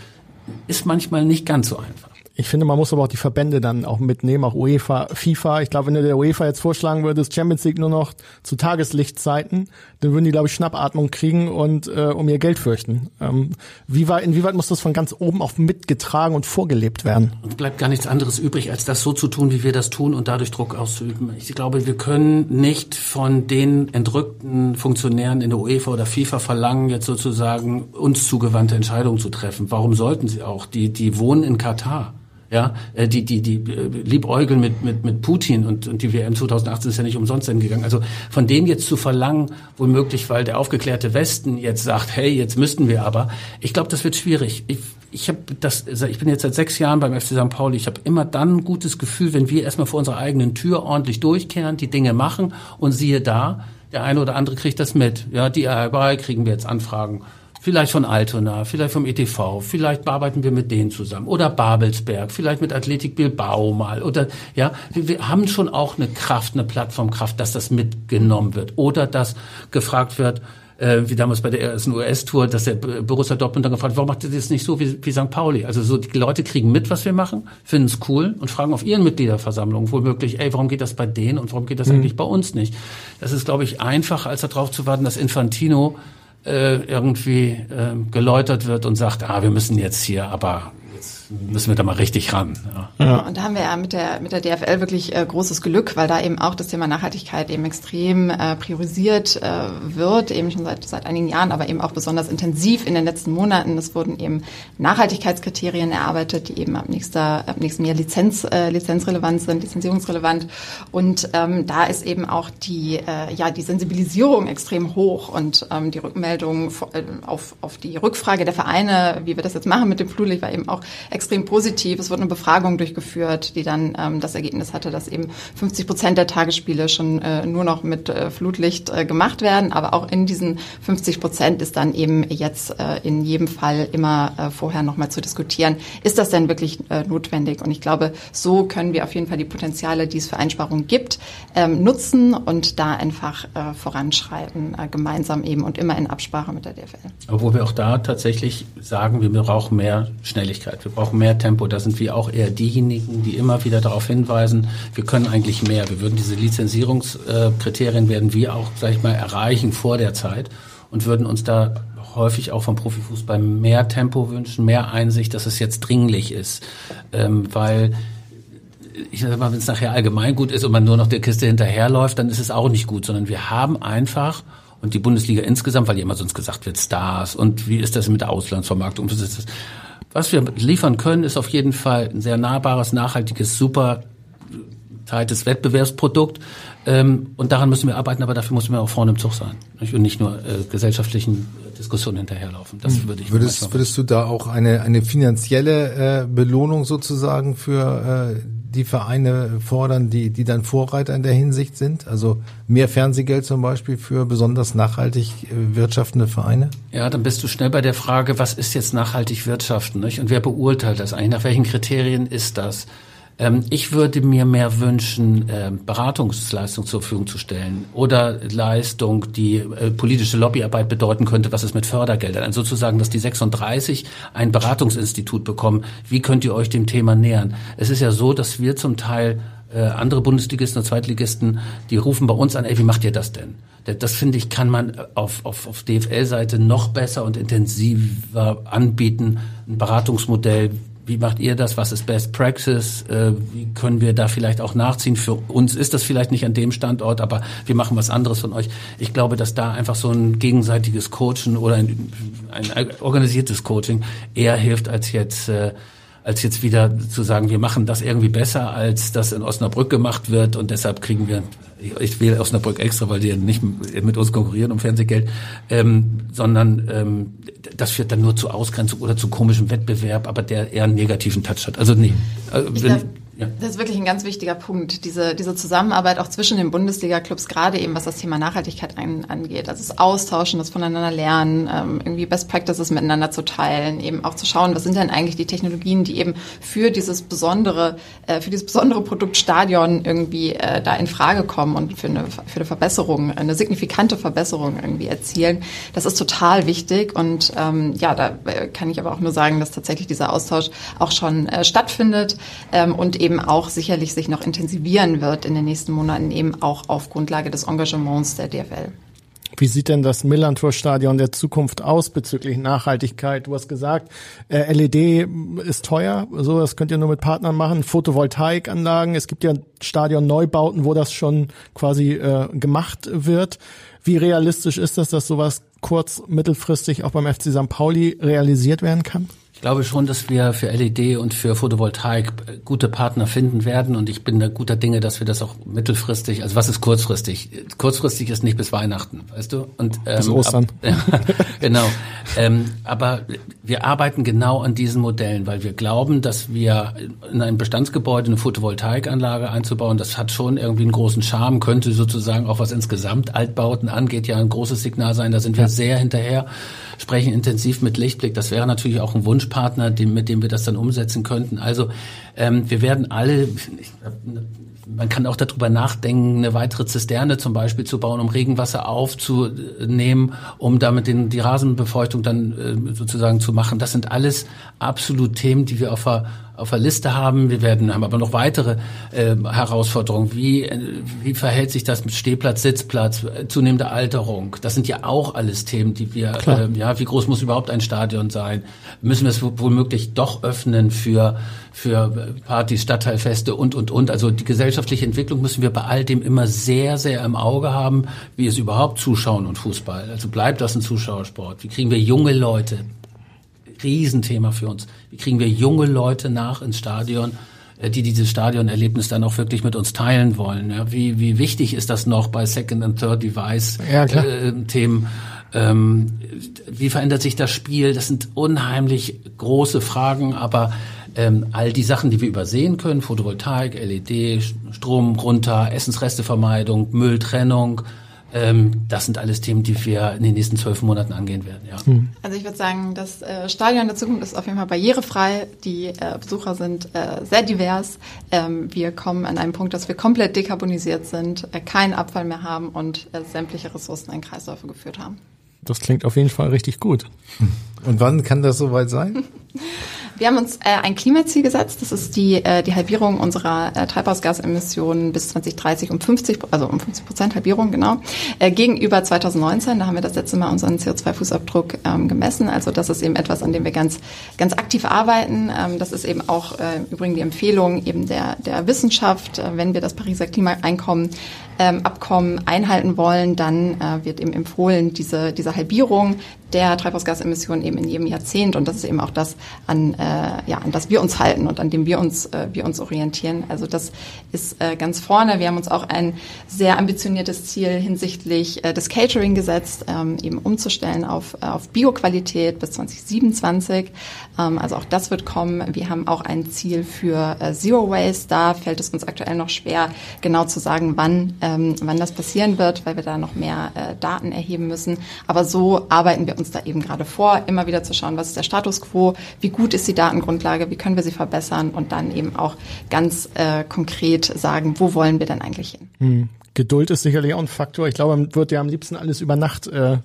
ist manchmal nicht ganz so einfach. Ich finde, man muss aber auch die Verbände dann auch mitnehmen, auch UEFA, FIFA. Ich glaube, wenn du der UEFA jetzt vorschlagen würdest, Champions League nur noch zu Tageslichtzeiten, dann würden die, glaube ich, Schnappatmung kriegen und äh, um ihr Geld fürchten. Ähm, wie weit, inwieweit muss das von ganz oben auf mitgetragen und vorgelebt werden? Und bleibt gar nichts anderes übrig, als das so zu tun, wie wir das tun und dadurch Druck auszuüben. Ich glaube, wir können nicht von den entrückten Funktionären in der UEFA oder FIFA verlangen, jetzt sozusagen uns zugewandte Entscheidungen zu treffen. Warum sollten sie auch? Die, die wohnen in Katar. Ja, äh, die, die, die äh, liebäugeln mit, mit, mit Putin und, und die WM 2018 ist ja nicht umsonst hingegangen. Also von denen jetzt zu verlangen, womöglich, weil der aufgeklärte Westen jetzt sagt, hey, jetzt müssten wir aber, ich glaube, das wird schwierig. Ich, ich habe das, ich bin jetzt seit sechs Jahren beim FC St. Pauli. Ich habe immer dann ein gutes Gefühl, wenn wir erstmal vor unserer eigenen Tür ordentlich durchkehren, die Dinge machen und siehe da, der eine oder andere kriegt das mit. Ja, die RBI kriegen wir jetzt Anfragen vielleicht von Altona, vielleicht vom ETV, vielleicht arbeiten wir mit denen zusammen oder Babelsberg, vielleicht mit Athletik Bilbao mal oder ja, wir, wir haben schon auch eine Kraft, eine Plattformkraft, dass das mitgenommen wird oder dass gefragt wird, äh, wie damals bei der ersten US-Tour, dass der Borussia Dortmund dann gefragt, warum macht ihr das nicht so wie, wie St. Pauli? Also so die Leute kriegen mit, was wir machen, finden es cool und fragen auf ihren Mitgliederversammlungen womöglich, ey, warum geht das bei denen und warum geht das mhm. eigentlich bei uns nicht? Das ist, glaube ich, einfacher, als darauf zu warten, dass Infantino äh, irgendwie äh, geläutert wird und sagt, ah, wir müssen jetzt hier aber müssen wir da mal richtig ran. Ja. ja. Und da haben wir ja mit der, mit der DFL wirklich äh, großes Glück, weil da eben auch das Thema Nachhaltigkeit eben extrem äh, priorisiert äh, wird, eben schon seit, seit einigen Jahren, aber eben auch besonders intensiv in den letzten Monaten. Es wurden eben Nachhaltigkeitskriterien erarbeitet, die eben ab, nächster, ab nächstem Jahr Lizenz, äh, lizenzrelevant sind, lizenzierungsrelevant. Und ähm, da ist eben auch die, äh, ja, die Sensibilisierung extrem hoch und ähm, die Rückmeldung äh, auf, auf die Rückfrage der Vereine, wie wir das jetzt machen mit dem Flutlicht, war eben auch extrem positiv. Es wurde eine Befragung durchgeführt, die dann ähm, das Ergebnis hatte, dass eben 50 Prozent der Tagesspiele schon äh, nur noch mit äh, Flutlicht äh, gemacht werden. Aber auch in diesen 50 Prozent ist dann eben jetzt äh, in jedem Fall immer äh, vorher nochmal zu diskutieren, ist das denn wirklich äh, notwendig? Und ich glaube, so können wir auf jeden Fall die Potenziale, die es für Einsparungen gibt, ähm, nutzen und da einfach äh, voranschreiten, äh, gemeinsam eben und immer in Absprache mit der DFL. Obwohl wir auch da tatsächlich sagen, wir brauchen mehr Schnelligkeit. Wir brauchen brauchen mehr Tempo. Da sind wir auch eher diejenigen, die immer wieder darauf hinweisen, wir können eigentlich mehr. Wir würden diese Lizenzierungskriterien werden wir auch, sag ich mal, erreichen vor der Zeit und würden uns da häufig auch vom Profifußball mehr Tempo wünschen, mehr Einsicht, dass es jetzt dringlich ist, ähm, weil ich sag mal, wenn es nachher allgemein gut ist und man nur noch der Kiste hinterherläuft, dann ist es auch nicht gut, sondern wir haben einfach und die Bundesliga insgesamt, weil ja immer sonst gesagt wird, Stars und wie ist das mit der Auslandsvermarktung? Was wir liefern können, ist auf jeden Fall ein sehr nahbares, nachhaltiges, super tightes Wettbewerbsprodukt. Ähm, und daran müssen wir arbeiten, aber dafür müssen wir auch vorne im Zug sein nicht? und nicht nur äh, gesellschaftlichen Diskussionen hinterherlaufen. Das hm. würde ich würdest, würdest du da auch eine eine finanzielle äh, Belohnung sozusagen für äh, die Vereine fordern, die die dann Vorreiter in der Hinsicht sind? Also mehr Fernsehgeld zum Beispiel für besonders nachhaltig äh, wirtschaftende Vereine? Ja, dann bist du schnell bei der Frage, was ist jetzt nachhaltig wirtschaften? Nicht? Und wer beurteilt das eigentlich? Nach welchen Kriterien ist das? Ähm, ich würde mir mehr wünschen, äh, Beratungsleistung zur Verfügung zu stellen oder Leistung, die äh, politische Lobbyarbeit bedeuten könnte, was ist mit Fördergeldern. Also sozusagen, dass die 36 ein Beratungsinstitut bekommen. Wie könnt ihr euch dem Thema nähern? Es ist ja so, dass wir zum Teil äh, andere Bundesligisten und Zweitligisten, die rufen bei uns an, ey, wie macht ihr das denn? Das finde ich, kann man auf, auf, auf DFL-Seite noch besser und intensiver anbieten. Ein Beratungsmodell, wie macht ihr das? Was ist Best Practice? Äh, wie können wir da vielleicht auch nachziehen? Für uns ist das vielleicht nicht an dem Standort, aber wir machen was anderes von euch. Ich glaube, dass da einfach so ein gegenseitiges Coachen oder ein, ein organisiertes Coaching eher hilft als jetzt äh, als jetzt wieder zu sagen, wir machen das irgendwie besser, als das in Osnabrück gemacht wird und deshalb kriegen wir, ich wähle Osnabrück extra, weil die nicht mit uns konkurrieren um Fernsehgeld, ähm, sondern ähm, das führt dann nur zu Ausgrenzung oder zu komischem Wettbewerb, aber der eher einen negativen Touch hat. Also nee. Äh, wenn, ja. Das ist wirklich ein ganz wichtiger Punkt, diese, diese Zusammenarbeit auch zwischen den Bundesliga-Clubs, gerade eben was das Thema Nachhaltigkeit ein, angeht. Also das Austauschen, das Voneinander lernen, ähm, irgendwie Best Practices miteinander zu teilen, eben auch zu schauen, was sind denn eigentlich die Technologien, die eben für dieses besondere, äh, für dieses besondere Produkt Stadion irgendwie äh, da in Frage kommen und für eine, für eine Verbesserung, eine signifikante Verbesserung irgendwie erzielen. Das ist total wichtig und ähm, ja, da äh, kann ich aber auch nur sagen, dass tatsächlich dieser Austausch auch schon äh, stattfindet ähm, und eben auch sicherlich sich noch intensivieren wird in den nächsten Monaten, eben auch auf Grundlage des Engagements der DFL. Wie sieht denn das Millantor-Stadion der Zukunft aus bezüglich Nachhaltigkeit? Du hast gesagt, äh, LED ist teuer, so das könnt ihr nur mit Partnern machen. Photovoltaikanlagen, es gibt ja Stadion-Neubauten, wo das schon quasi äh, gemacht wird. Wie realistisch ist das, dass sowas kurz-, mittelfristig auch beim FC St. Pauli realisiert werden kann? Glaube schon, dass wir für LED und für Photovoltaik gute Partner finden werden und ich bin da guter Dinge, dass wir das auch mittelfristig, also was ist kurzfristig? Kurzfristig ist nicht bis Weihnachten, weißt du? Und ähm, bis Ostern. Ab, [laughs] genau. ähm, aber wir arbeiten genau an diesen Modellen, weil wir glauben, dass wir in einem Bestandsgebäude eine Photovoltaikanlage einzubauen, das hat schon irgendwie einen großen Charme, könnte sozusagen auch was insgesamt Altbauten angeht, ja ein großes Signal sein. Da sind wir sehr hinterher sprechen intensiv mit Lichtblick. Das wäre natürlich auch ein Wunschpartner, dem, mit dem wir das dann umsetzen könnten. Also ähm, wir werden alle, man kann auch darüber nachdenken, eine weitere Zisterne zum Beispiel zu bauen, um Regenwasser aufzunehmen, um damit den, die Rasenbefeuchtung dann äh, sozusagen zu machen. Das sind alles absolut Themen, die wir auf der auf der Liste haben. Wir werden haben aber noch weitere äh, Herausforderungen. Wie äh, wie verhält sich das mit Stehplatz, Sitzplatz, äh, zunehmende Alterung? Das sind ja auch alles Themen, die wir äh, ja wie groß muss überhaupt ein Stadion sein? Müssen wir es womöglich doch öffnen für für Partys, Stadtteilfeste und und und. Also die gesellschaftliche Entwicklung müssen wir bei all dem immer sehr sehr im Auge haben. Wie ist überhaupt Zuschauen und Fußball? Also bleibt das ein Zuschauersport? Wie kriegen wir junge Leute Riesenthema für uns. Wie kriegen wir junge Leute nach ins Stadion, äh, die dieses Stadionerlebnis dann auch wirklich mit uns teilen wollen? Ja, wie, wie wichtig ist das noch bei Second and Third Device ja, äh, Themen? Ähm, wie verändert sich das Spiel? Das sind unheimlich große Fragen, aber ähm, all die Sachen, die wir übersehen können, Photovoltaik, LED, Strom runter, Essensrestevermeidung, Mülltrennung, ähm, das sind alles Themen, die wir in den nächsten zwölf Monaten angehen werden. Ja. Hm. Also ich würde sagen, das äh, Stadion der Zukunft ist auf jeden Fall barrierefrei. Die äh, Besucher sind äh, sehr divers. Ähm, wir kommen an einen Punkt, dass wir komplett dekarbonisiert sind, keinen Abfall mehr haben und sämtliche Ressourcen in Kreisläufe geführt haben. Das klingt auf jeden Fall richtig gut. Und wann kann das soweit sein? [laughs] Wir haben uns äh, ein Klimaziel gesetzt. Das ist die, äh, die Halbierung unserer äh, Treibhausgasemissionen bis 2030 um 50, also um 50 Prozent Halbierung, genau, äh, gegenüber 2019. Da haben wir das letzte Mal unseren CO2-Fußabdruck ähm, gemessen. Also das ist eben etwas, an dem wir ganz, ganz aktiv arbeiten. Ähm, das ist eben auch äh, übrigens die Empfehlung eben der, der Wissenschaft, äh, wenn wir das Pariser Klimaeinkommen ähm, Abkommen einhalten wollen, dann äh, wird eben empfohlen, diese, diese Halbierung der Treibhausgasemissionen eben in jedem Jahrzehnt. Und das ist eben auch das, an, äh, ja, an das wir uns halten und an dem wir uns, äh, wir uns orientieren. Also das ist äh, ganz vorne. Wir haben uns auch ein sehr ambitioniertes Ziel hinsichtlich äh, des Catering gesetzt, ähm, eben umzustellen auf, äh, auf Bioqualität bis 2027. Ähm, also auch das wird kommen. Wir haben auch ein Ziel für äh, Zero Waste. Da fällt es uns aktuell noch schwer, genau zu sagen, wann, ähm, wann das passieren wird, weil wir da noch mehr äh, Daten erheben müssen. Aber so arbeiten wir uns da eben gerade vor, immer wieder zu schauen, was ist der Status quo, wie gut ist die Datengrundlage, wie können wir sie verbessern und dann eben auch ganz äh, konkret sagen, wo wollen wir denn eigentlich hin. Hm. Geduld ist sicherlich auch ein Faktor. Ich glaube, man wird ja am liebsten alles über Nacht äh,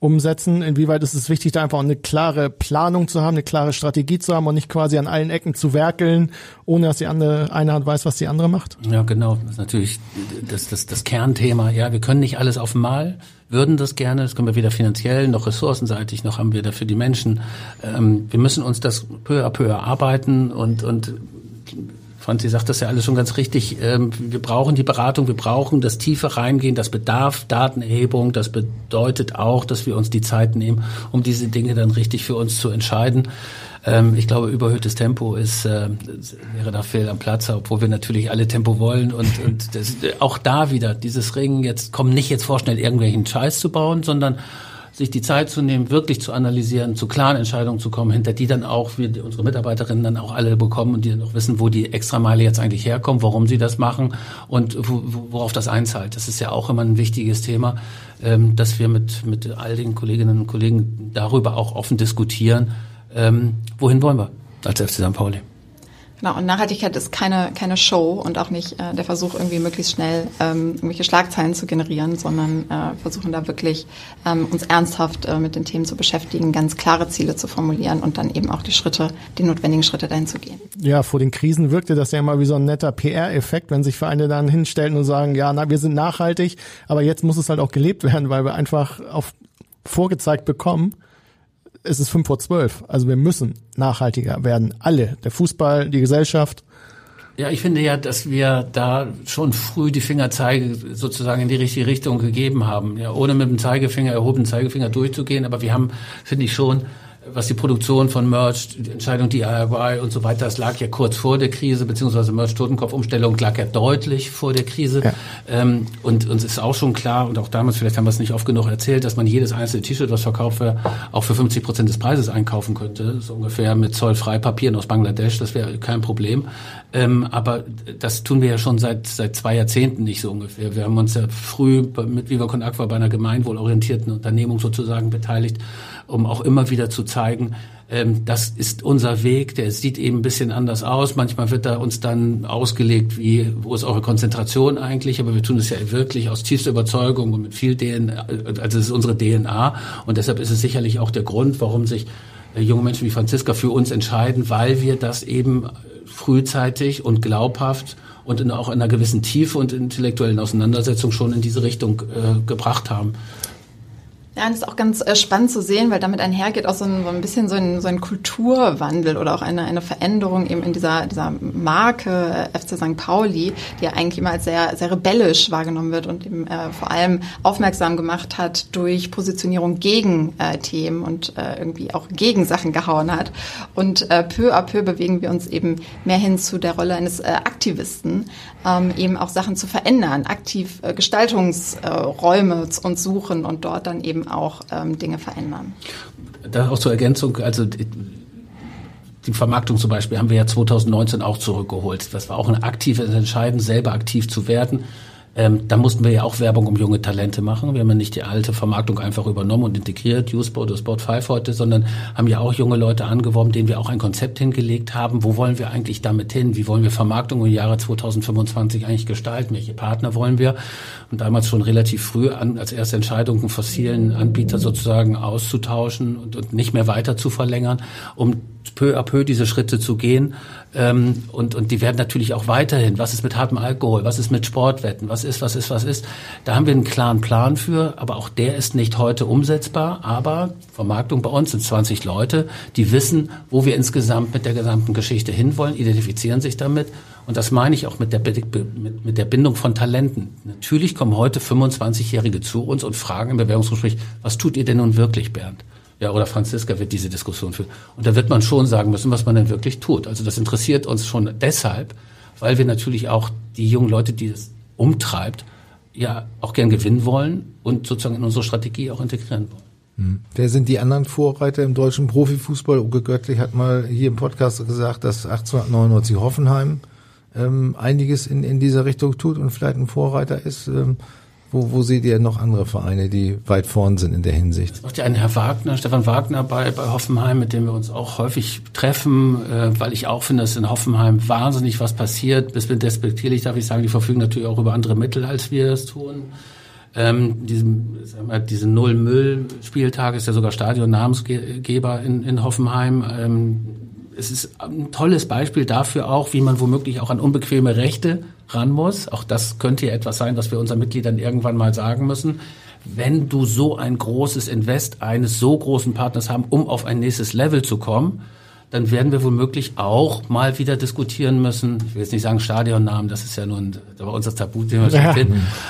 umsetzen? Inwieweit ist es wichtig, da einfach eine klare Planung zu haben, eine klare Strategie zu haben und nicht quasi an allen Ecken zu werkeln, ohne dass die andere eine Hand weiß, was die andere macht? Ja, genau. Das ist natürlich das, das, das Kernthema. Ja, wir können nicht alles auf einmal, würden das gerne. Das können wir weder finanziell noch ressourcenseitig, noch haben wir dafür die Menschen. Ähm, wir müssen uns das peu à peu erarbeiten und, und Franzi sagt das ja alles schon ganz richtig. Ähm, wir brauchen die Beratung, wir brauchen das tiefe Reingehen, das bedarf Datenerhebung. Das bedeutet auch, dass wir uns die Zeit nehmen, um diese Dinge dann richtig für uns zu entscheiden. Ähm, ich glaube, überhöhtes Tempo ist, äh, wäre da fehl am Platz, obwohl wir natürlich alle Tempo wollen und, und das, auch da wieder dieses Ringen jetzt, kommen nicht jetzt vorschnell irgendwelchen Scheiß zu bauen, sondern sich die Zeit zu nehmen, wirklich zu analysieren, zu klaren Entscheidungen zu kommen, hinter die dann auch wir, unsere Mitarbeiterinnen dann auch alle bekommen und die dann auch wissen, wo die Extrameile jetzt eigentlich herkommt, warum sie das machen und worauf das einzahlt. Das ist ja auch immer ein wichtiges Thema, ähm, dass wir mit, mit all den Kolleginnen und Kollegen darüber auch offen diskutieren, ähm, wohin wollen wir als FC St. Pauli. Genau, und Nachhaltigkeit ist keine, keine Show und auch nicht äh, der Versuch, irgendwie möglichst schnell ähm, irgendwelche Schlagzeilen zu generieren, sondern äh, versuchen da wirklich ähm, uns ernsthaft äh, mit den Themen zu beschäftigen, ganz klare Ziele zu formulieren und dann eben auch die Schritte, die notwendigen Schritte dahin zu gehen. Ja, vor den Krisen wirkte das ja immer wie so ein netter PR-Effekt, wenn sich Vereine dann hinstellen und sagen, ja, na, wir sind nachhaltig, aber jetzt muss es halt auch gelebt werden, weil wir einfach auf vorgezeigt bekommen, es ist fünf vor zwölf. Also wir müssen nachhaltiger werden. Alle. Der Fußball, die Gesellschaft. Ja, ich finde ja, dass wir da schon früh die Fingerzeige sozusagen in die richtige Richtung gegeben haben. Ja, ohne mit dem Zeigefinger, erhobenen Zeigefinger durchzugehen. Aber wir haben, finde ich schon, was die Produktion von Merch, die Entscheidung DIY und so weiter, das lag ja kurz vor der Krise, beziehungsweise Merch-Totenkopf-Umstellung lag ja deutlich vor der Krise. Ja. Ähm, und uns ist auch schon klar, und auch damals, vielleicht haben wir es nicht oft genug erzählt, dass man jedes einzelne T-Shirt, was verkauft wird, auch für 50 Prozent des Preises einkaufen könnte. So ungefähr mit zollfrei Papieren aus Bangladesch, das wäre kein Problem. Ähm, aber das tun wir ja schon seit, seit zwei Jahrzehnten nicht so ungefähr. Wir haben uns ja früh mit Viva Con Aqua bei einer gemeinwohlorientierten Unternehmung sozusagen beteiligt um auch immer wieder zu zeigen, ähm, das ist unser Weg, der sieht eben ein bisschen anders aus. Manchmal wird da uns dann ausgelegt, wie, wo ist eure Konzentration eigentlich, aber wir tun es ja wirklich aus tiefster Überzeugung und mit viel DNA, also es ist unsere DNA und deshalb ist es sicherlich auch der Grund, warum sich äh, junge Menschen wie Franziska für uns entscheiden, weil wir das eben frühzeitig und glaubhaft und in, auch in einer gewissen Tiefe und intellektuellen Auseinandersetzung schon in diese Richtung äh, gebracht haben. Ja, das ist auch ganz äh, spannend zu sehen, weil damit einhergeht auch so ein, so ein bisschen so ein, so ein Kulturwandel oder auch eine, eine Veränderung eben in dieser, dieser Marke äh, FC St. Pauli, die ja eigentlich immer als sehr, sehr rebellisch wahrgenommen wird und eben äh, vor allem aufmerksam gemacht hat durch Positionierung gegen äh, Themen und äh, irgendwie auch gegen Sachen gehauen hat. Und äh, peu à peu bewegen wir uns eben mehr hin zu der Rolle eines Aktivisten, ähm, eben auch Sachen zu verändern, aktiv äh, Gestaltungsräume äh, uns suchen und dort dann eben auch ähm, Dinge verändern. Da auch zur Ergänzung, also die Vermarktung zum Beispiel haben wir ja 2019 auch zurückgeholt. Das war auch ein aktives Entscheiden, selber aktiv zu werden. Ähm, da mussten wir ja auch Werbung um junge Talente machen. Wir haben ja nicht die alte Vermarktung einfach übernommen und integriert, U-Sport oder Sport 5 heute, sondern haben ja auch junge Leute angeworben, denen wir auch ein Konzept hingelegt haben. Wo wollen wir eigentlich damit hin? Wie wollen wir Vermarktung im Jahre 2025 eigentlich gestalten? Welche Partner wollen wir? Und damals schon relativ früh an, als erste Entscheidung einen fossilen Anbieter sozusagen auszutauschen und, und nicht mehr weiter zu verlängern, um peu à peu diese Schritte zu gehen. Ähm, und, und die werden natürlich auch weiterhin. Was ist mit hartem Alkohol? Was ist mit Sportwetten? Was ist, was ist, was ist? Da haben wir einen klaren Plan für, aber auch der ist nicht heute umsetzbar. Aber Vermarktung bei uns sind 20 Leute, die wissen, wo wir insgesamt mit der gesamten Geschichte hinwollen, identifizieren sich damit. Und das meine ich auch mit der, mit, mit der Bindung von Talenten. Natürlich kommen heute 25-Jährige zu uns und fragen im Bewerbungsgespräch, was tut ihr denn nun wirklich, Bernd? Ja, oder Franziska wird diese Diskussion führen. Und da wird man schon sagen müssen, was man denn wirklich tut. Also das interessiert uns schon deshalb, weil wir natürlich auch die jungen Leute, die es umtreibt, ja auch gern gewinnen wollen und sozusagen in unsere Strategie auch integrieren wollen. Hm. Wer sind die anderen Vorreiter im deutschen Profifußball? Uwe Göttlich hat mal hier im Podcast gesagt, dass 1899 Hoffenheim ähm, einiges in, in dieser Richtung tut und vielleicht ein Vorreiter ist. Ähm, wo, wo seht ihr noch andere Vereine, die weit vorn sind in der Hinsicht? Macht ja einen Herr Wagner, Stefan Wagner bei, bei Hoffenheim, mit dem wir uns auch häufig treffen, äh, weil ich auch finde, dass in Hoffenheim wahnsinnig was passiert. Bis bin despektierlich darf ich sagen, die verfügen natürlich auch über andere Mittel, als wir es tun. Ähm, diesem, sagen wir, diese Null-Müll-Spieltag ist ja sogar Stadion-Namensgeber in, in Hoffenheim. Ähm, es ist ein tolles Beispiel dafür auch, wie man womöglich auch an unbequeme Rechte ran muss. Auch das könnte ja etwas sein, was wir unseren Mitgliedern irgendwann mal sagen müssen. Wenn du so ein großes Invest eines so großen Partners haben, um auf ein nächstes Level zu kommen, dann werden wir womöglich auch mal wieder diskutieren müssen. Ich will jetzt nicht sagen Stadionnamen, das ist ja nun bei uns das Tabuthema. Ja.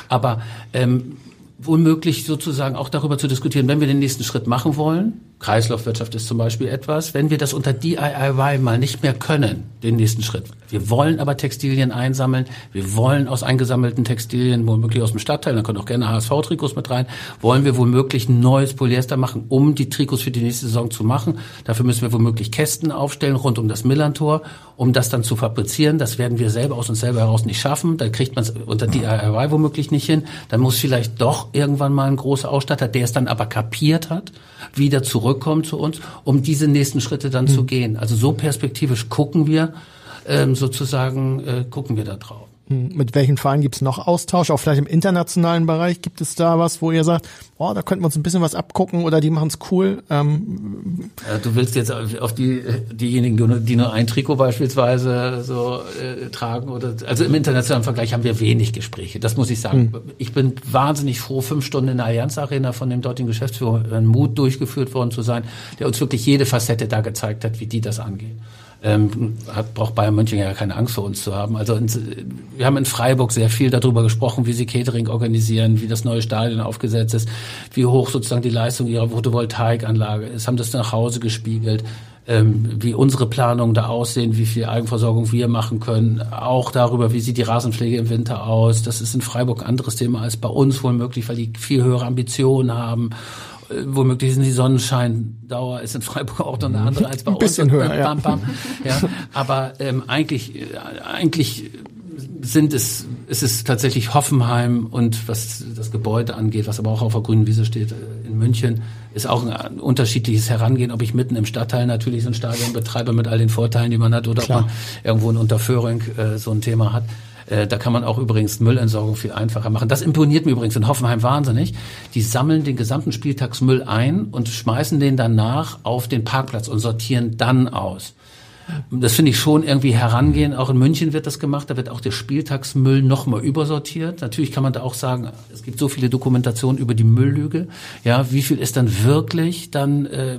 Aber ähm, womöglich sozusagen auch darüber zu diskutieren, wenn wir den nächsten Schritt machen wollen, Kreislaufwirtschaft ist zum Beispiel etwas, wenn wir das unter DIY mal nicht mehr können, den nächsten Schritt. Wir wollen aber Textilien einsammeln, wir wollen aus eingesammelten Textilien, womöglich aus dem Stadtteil, da können auch gerne HSV-Trikots mit rein, wollen wir womöglich ein neues Polyester machen, um die Trikots für die nächste Saison zu machen. Dafür müssen wir womöglich Kästen aufstellen rund um das Millantor, um das dann zu fabrizieren. Das werden wir selber aus uns selber heraus nicht schaffen. Dann kriegt man es unter DIY womöglich nicht hin. Dann muss vielleicht doch irgendwann mal ein großer Ausstatter, der es dann aber kapiert hat, wieder zurückkommen zu uns, um diese nächsten Schritte dann mhm. zu gehen. Also so perspektivisch gucken wir ähm, sozusagen, äh, gucken wir da drauf. Hm, mit welchen Vereinen gibt es noch Austausch? Auch vielleicht im internationalen Bereich gibt es da was, wo ihr sagt, oh, da könnten wir uns ein bisschen was abgucken oder die machen es cool. Ähm, du willst jetzt auf die diejenigen, die nur ein Trikot beispielsweise so äh, tragen oder also im internationalen Vergleich haben wir wenig Gespräche. Das muss ich sagen. Hm. Ich bin wahnsinnig froh, fünf Stunden in der Allianz Arena von dem dortigen Geschäftsführer in Mut durchgeführt worden zu sein, der uns wirklich jede Facette da gezeigt hat, wie die das angehen ähm, hat, braucht Bayern München ja keine Angst vor uns zu haben. Also in, wir haben in Freiburg sehr viel darüber gesprochen, wie sie Catering organisieren, wie das neue Stadion aufgesetzt ist, wie hoch sozusagen die Leistung ihrer Photovoltaikanlage ist, haben das nach Hause gespiegelt. Ähm, wie unsere Planungen da aussehen, wie viel Eigenversorgung wir machen können, auch darüber, wie sieht die Rasenpflege im Winter aus. Das ist in Freiburg ein anderes Thema als bei uns wohl möglich, weil die viel höhere Ambitionen haben womöglich sind die Sonnenscheindauer ist in Freiburg auch noch eine andere als bei Ein bisschen höher, bam, bam. ja. [laughs] ja. Aber ähm, eigentlich, äh, eigentlich sind es, ist es tatsächlich Hoffenheim und was das Gebäude angeht, was aber auch auf der grünen Wiese steht äh, in München, ist auch ein unterschiedliches Herangehen, ob ich mitten im Stadtteil natürlich so ein Stadion betreibe mit all den Vorteilen, die man hat, oder Klar. ob man irgendwo in Unterföhring äh, so ein Thema hat. Äh, da kann man auch übrigens Müllentsorgung viel einfacher machen. Das imponiert mir übrigens in Hoffenheim wahnsinnig. Die sammeln den gesamten Spieltagsmüll ein und schmeißen den danach auf den Parkplatz und sortieren dann aus. Das finde ich schon irgendwie herangehen. Auch in München wird das gemacht. Da wird auch der Spieltagsmüll nochmal übersortiert. Natürlich kann man da auch sagen, es gibt so viele Dokumentationen über die Mülllüge. Ja, wie viel ist dann wirklich dann äh,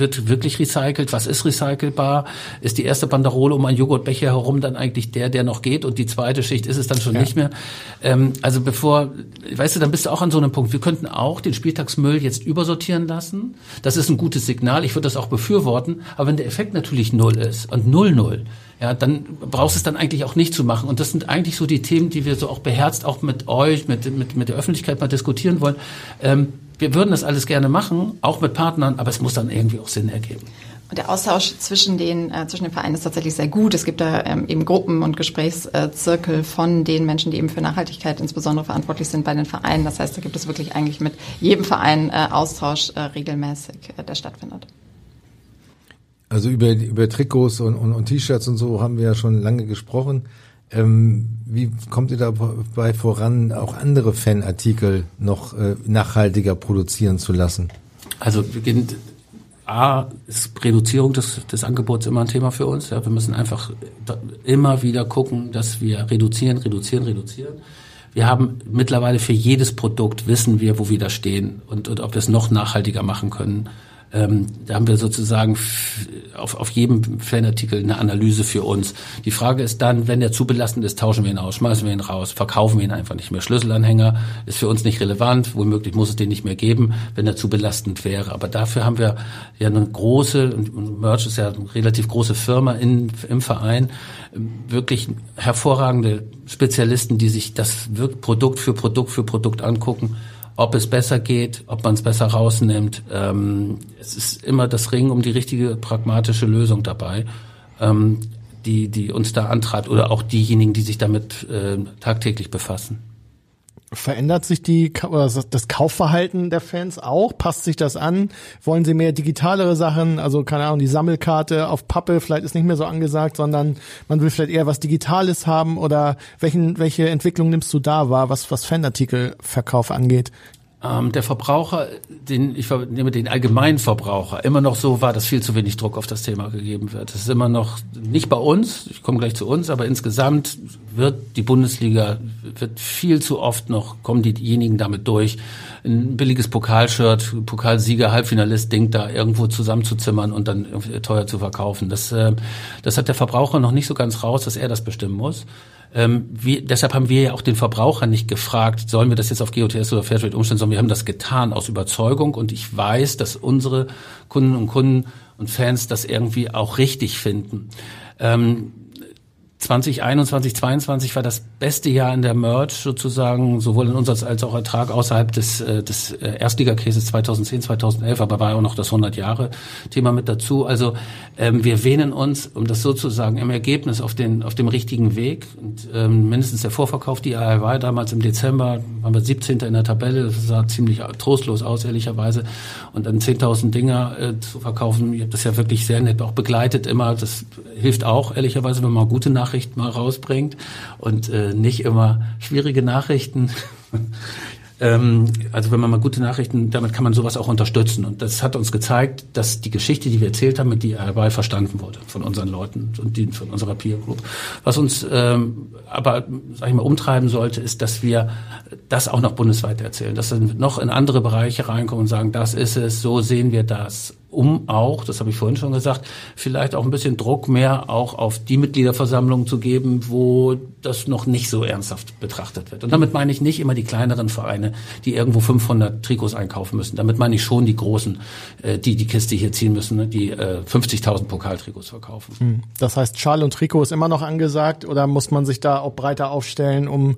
wird wirklich recycelt? Was ist recycelbar? Ist die erste Banderole um einen Joghurtbecher herum dann eigentlich der, der noch geht und die zweite Schicht ist es dann schon ja. nicht mehr? Ähm, also bevor, weißt du, dann bist du auch an so einem Punkt. Wir könnten auch den Spieltagsmüll jetzt übersortieren lassen. Das ist ein gutes Signal. Ich würde das auch befürworten. Aber wenn der Effekt natürlich null ist und null null, ja, dann brauchst du es dann eigentlich auch nicht zu machen. Und das sind eigentlich so die Themen, die wir so auch beherzt auch mit euch, mit, mit, mit der Öffentlichkeit mal diskutieren wollen. Ähm, wir würden das alles gerne machen, auch mit Partnern, aber es muss dann irgendwie auch Sinn ergeben. Und der Austausch zwischen den, äh, zwischen den Vereinen ist tatsächlich sehr gut. Es gibt da ähm, eben Gruppen und Gesprächszirkel von den Menschen, die eben für Nachhaltigkeit insbesondere verantwortlich sind bei den Vereinen. Das heißt, da gibt es wirklich eigentlich mit jedem Verein äh, Austausch äh, regelmäßig, äh, der stattfindet. Also über, über Trikots und, und, und T-Shirts und so haben wir ja schon lange gesprochen. Ähm, wie kommt ihr dabei voran, auch andere Fanartikel noch äh, nachhaltiger produzieren zu lassen? Also beginnt A, ist Reduzierung des, des Angebots immer ein Thema für uns. Ja, wir müssen einfach immer wieder gucken, dass wir reduzieren, reduzieren, reduzieren. Wir haben mittlerweile für jedes Produkt wissen wir, wo wir da stehen und, und ob wir es noch nachhaltiger machen können. Ähm, da haben wir sozusagen auf, auf jedem Fanartikel eine Analyse für uns. Die Frage ist dann, wenn der zu belastend ist, tauschen wir ihn aus, schmeißen wir ihn raus, verkaufen wir ihn einfach nicht mehr. Schlüsselanhänger ist für uns nicht relevant, womöglich muss es den nicht mehr geben, wenn er zu belastend wäre. Aber dafür haben wir ja eine große, Merch ist ja eine relativ große Firma in, im Verein, wirklich hervorragende Spezialisten, die sich das Produkt für Produkt für Produkt angucken ob es besser geht, ob man es besser rausnimmt. Ähm, es ist immer das Ringen um die richtige pragmatische Lösung dabei, ähm, die, die uns da antreibt oder auch diejenigen, die sich damit äh, tagtäglich befassen. Verändert sich die, das Kaufverhalten der Fans auch? Passt sich das an? Wollen sie mehr digitalere Sachen? Also, keine Ahnung, die Sammelkarte auf Pappe vielleicht ist nicht mehr so angesagt, sondern man will vielleicht eher was Digitales haben oder welchen, welche Entwicklung nimmst du da wahr, was, was Fanartikelverkauf angeht? Ähm, der Verbraucher, den ich nehme den allgemeinen Verbraucher, immer noch so war, dass viel zu wenig Druck auf das Thema gegeben wird. Das ist immer noch nicht bei uns, ich komme gleich zu uns, aber insgesamt wird die Bundesliga wird viel zu oft noch kommen diejenigen damit durch, ein billiges Pokalshirt, Pokalsieger, Halbfinalist Ding da irgendwo zusammenzuzimmern und dann teuer zu verkaufen. Das äh, das hat der Verbraucher noch nicht so ganz raus, dass er das bestimmen muss. Ähm, wir, deshalb haben wir ja auch den Verbraucher nicht gefragt, sollen wir das jetzt auf GOTS oder Fairtrade umstellen, sondern wir haben das getan aus Überzeugung und ich weiß, dass unsere Kunden und Kunden und Fans das irgendwie auch richtig finden. Ähm, 2021, 2022 war das beste Jahr in der Merch sozusagen, sowohl in Umsatz als auch Ertrag außerhalb des, äh, des Erstligakäses 2010, 2011, aber war ja auch noch das 100-Jahre-Thema mit dazu. Also ähm, wir wähnen uns, um das sozusagen im Ergebnis auf, den, auf dem richtigen Weg. Und, ähm, mindestens der Vorverkauf, die war damals im Dezember, waren wir 17. in der Tabelle, das sah ziemlich trostlos aus, ehrlicherweise. Und dann 10.000 Dinger äh, zu verkaufen, ihr habt das ja wirklich sehr nett auch begleitet immer, das hilft auch, ehrlicherweise, wenn man gute Nachrichten Nachrichten mal rausbringt und äh, nicht immer schwierige Nachrichten. [laughs] ähm, also wenn man mal gute Nachrichten, damit kann man sowas auch unterstützen. Und das hat uns gezeigt, dass die Geschichte, die wir erzählt haben, mit DIY verstanden wurde von unseren Leuten und die, von unserer Peer Group. Was uns ähm, aber, sag ich mal, umtreiben sollte, ist, dass wir das auch noch bundesweit erzählen, dass wir noch in andere Bereiche reinkommen und sagen, das ist es, so sehen wir das um auch, das habe ich vorhin schon gesagt, vielleicht auch ein bisschen Druck mehr auch auf die Mitgliederversammlungen zu geben, wo das noch nicht so ernsthaft betrachtet wird. Und damit meine ich nicht immer die kleineren Vereine, die irgendwo 500 Trikots einkaufen müssen. Damit meine ich schon die großen, äh, die die Kiste hier ziehen müssen, ne, die 50.000 äh, Pokaltrikots verkaufen. Hm. Das heißt, Schal und Trikot ist immer noch angesagt oder muss man sich da auch breiter aufstellen, um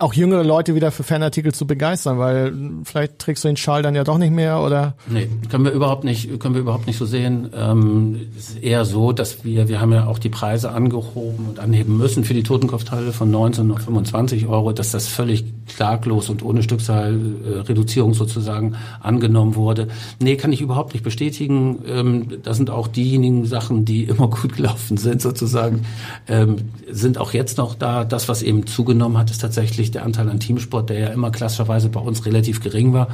auch jüngere Leute wieder für Fanartikel zu begeistern, weil vielleicht trägst du den Schal dann ja doch nicht mehr oder? Nee, können wir überhaupt nicht, können wir überhaupt nicht so sehen. Ähm, ist eher so, dass wir, wir haben ja auch die Preise angehoben und anheben müssen für die Totenkopfteile von 19 auf 25 Euro, dass das völlig klaglos und ohne Stückzahlreduzierung sozusagen angenommen wurde. Nee, kann ich überhaupt nicht bestätigen. Ähm, das sind auch diejenigen Sachen, die [laughs] immer gut gelaufen sind sozusagen, ähm, sind auch jetzt noch da. Das, was eben zugenommen hat, ist tatsächlich natürlich der Anteil an Teamsport, der ja immer klassischerweise bei uns relativ gering war.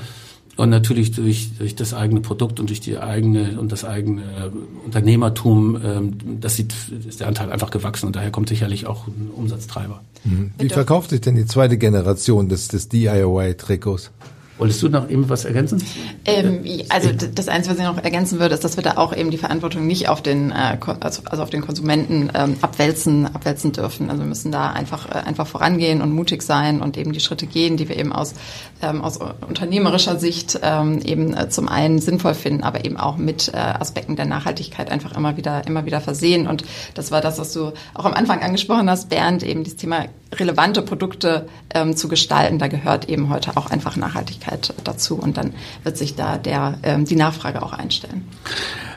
Und natürlich durch, durch das eigene Produkt und durch die eigene und das eigene Unternehmertum, ähm, das sieht, ist der Anteil einfach gewachsen und daher kommt sicherlich auch ein Umsatztreiber. Mhm. Wie verkauft sich denn die zweite Generation des, des DIY-Trikots? Wolltest du noch eben was ergänzen? Ähm, also das Einzige, was ich noch ergänzen würde, ist, dass wir da auch eben die Verantwortung nicht auf den, äh, also, also auf den Konsumenten ähm, abwälzen, abwälzen dürfen. Also wir müssen da einfach, äh, einfach vorangehen und mutig sein und eben die Schritte gehen, die wir eben aus, ähm, aus unternehmerischer Sicht ähm, eben äh, zum einen sinnvoll finden, aber eben auch mit Aspekten der Nachhaltigkeit einfach immer wieder, immer wieder versehen. Und das war das, was du auch am Anfang angesprochen hast, Bernd, eben das Thema relevante Produkte ähm, zu gestalten. Da gehört eben heute auch einfach Nachhaltigkeit dazu und dann wird sich da der, ähm, die Nachfrage auch einstellen.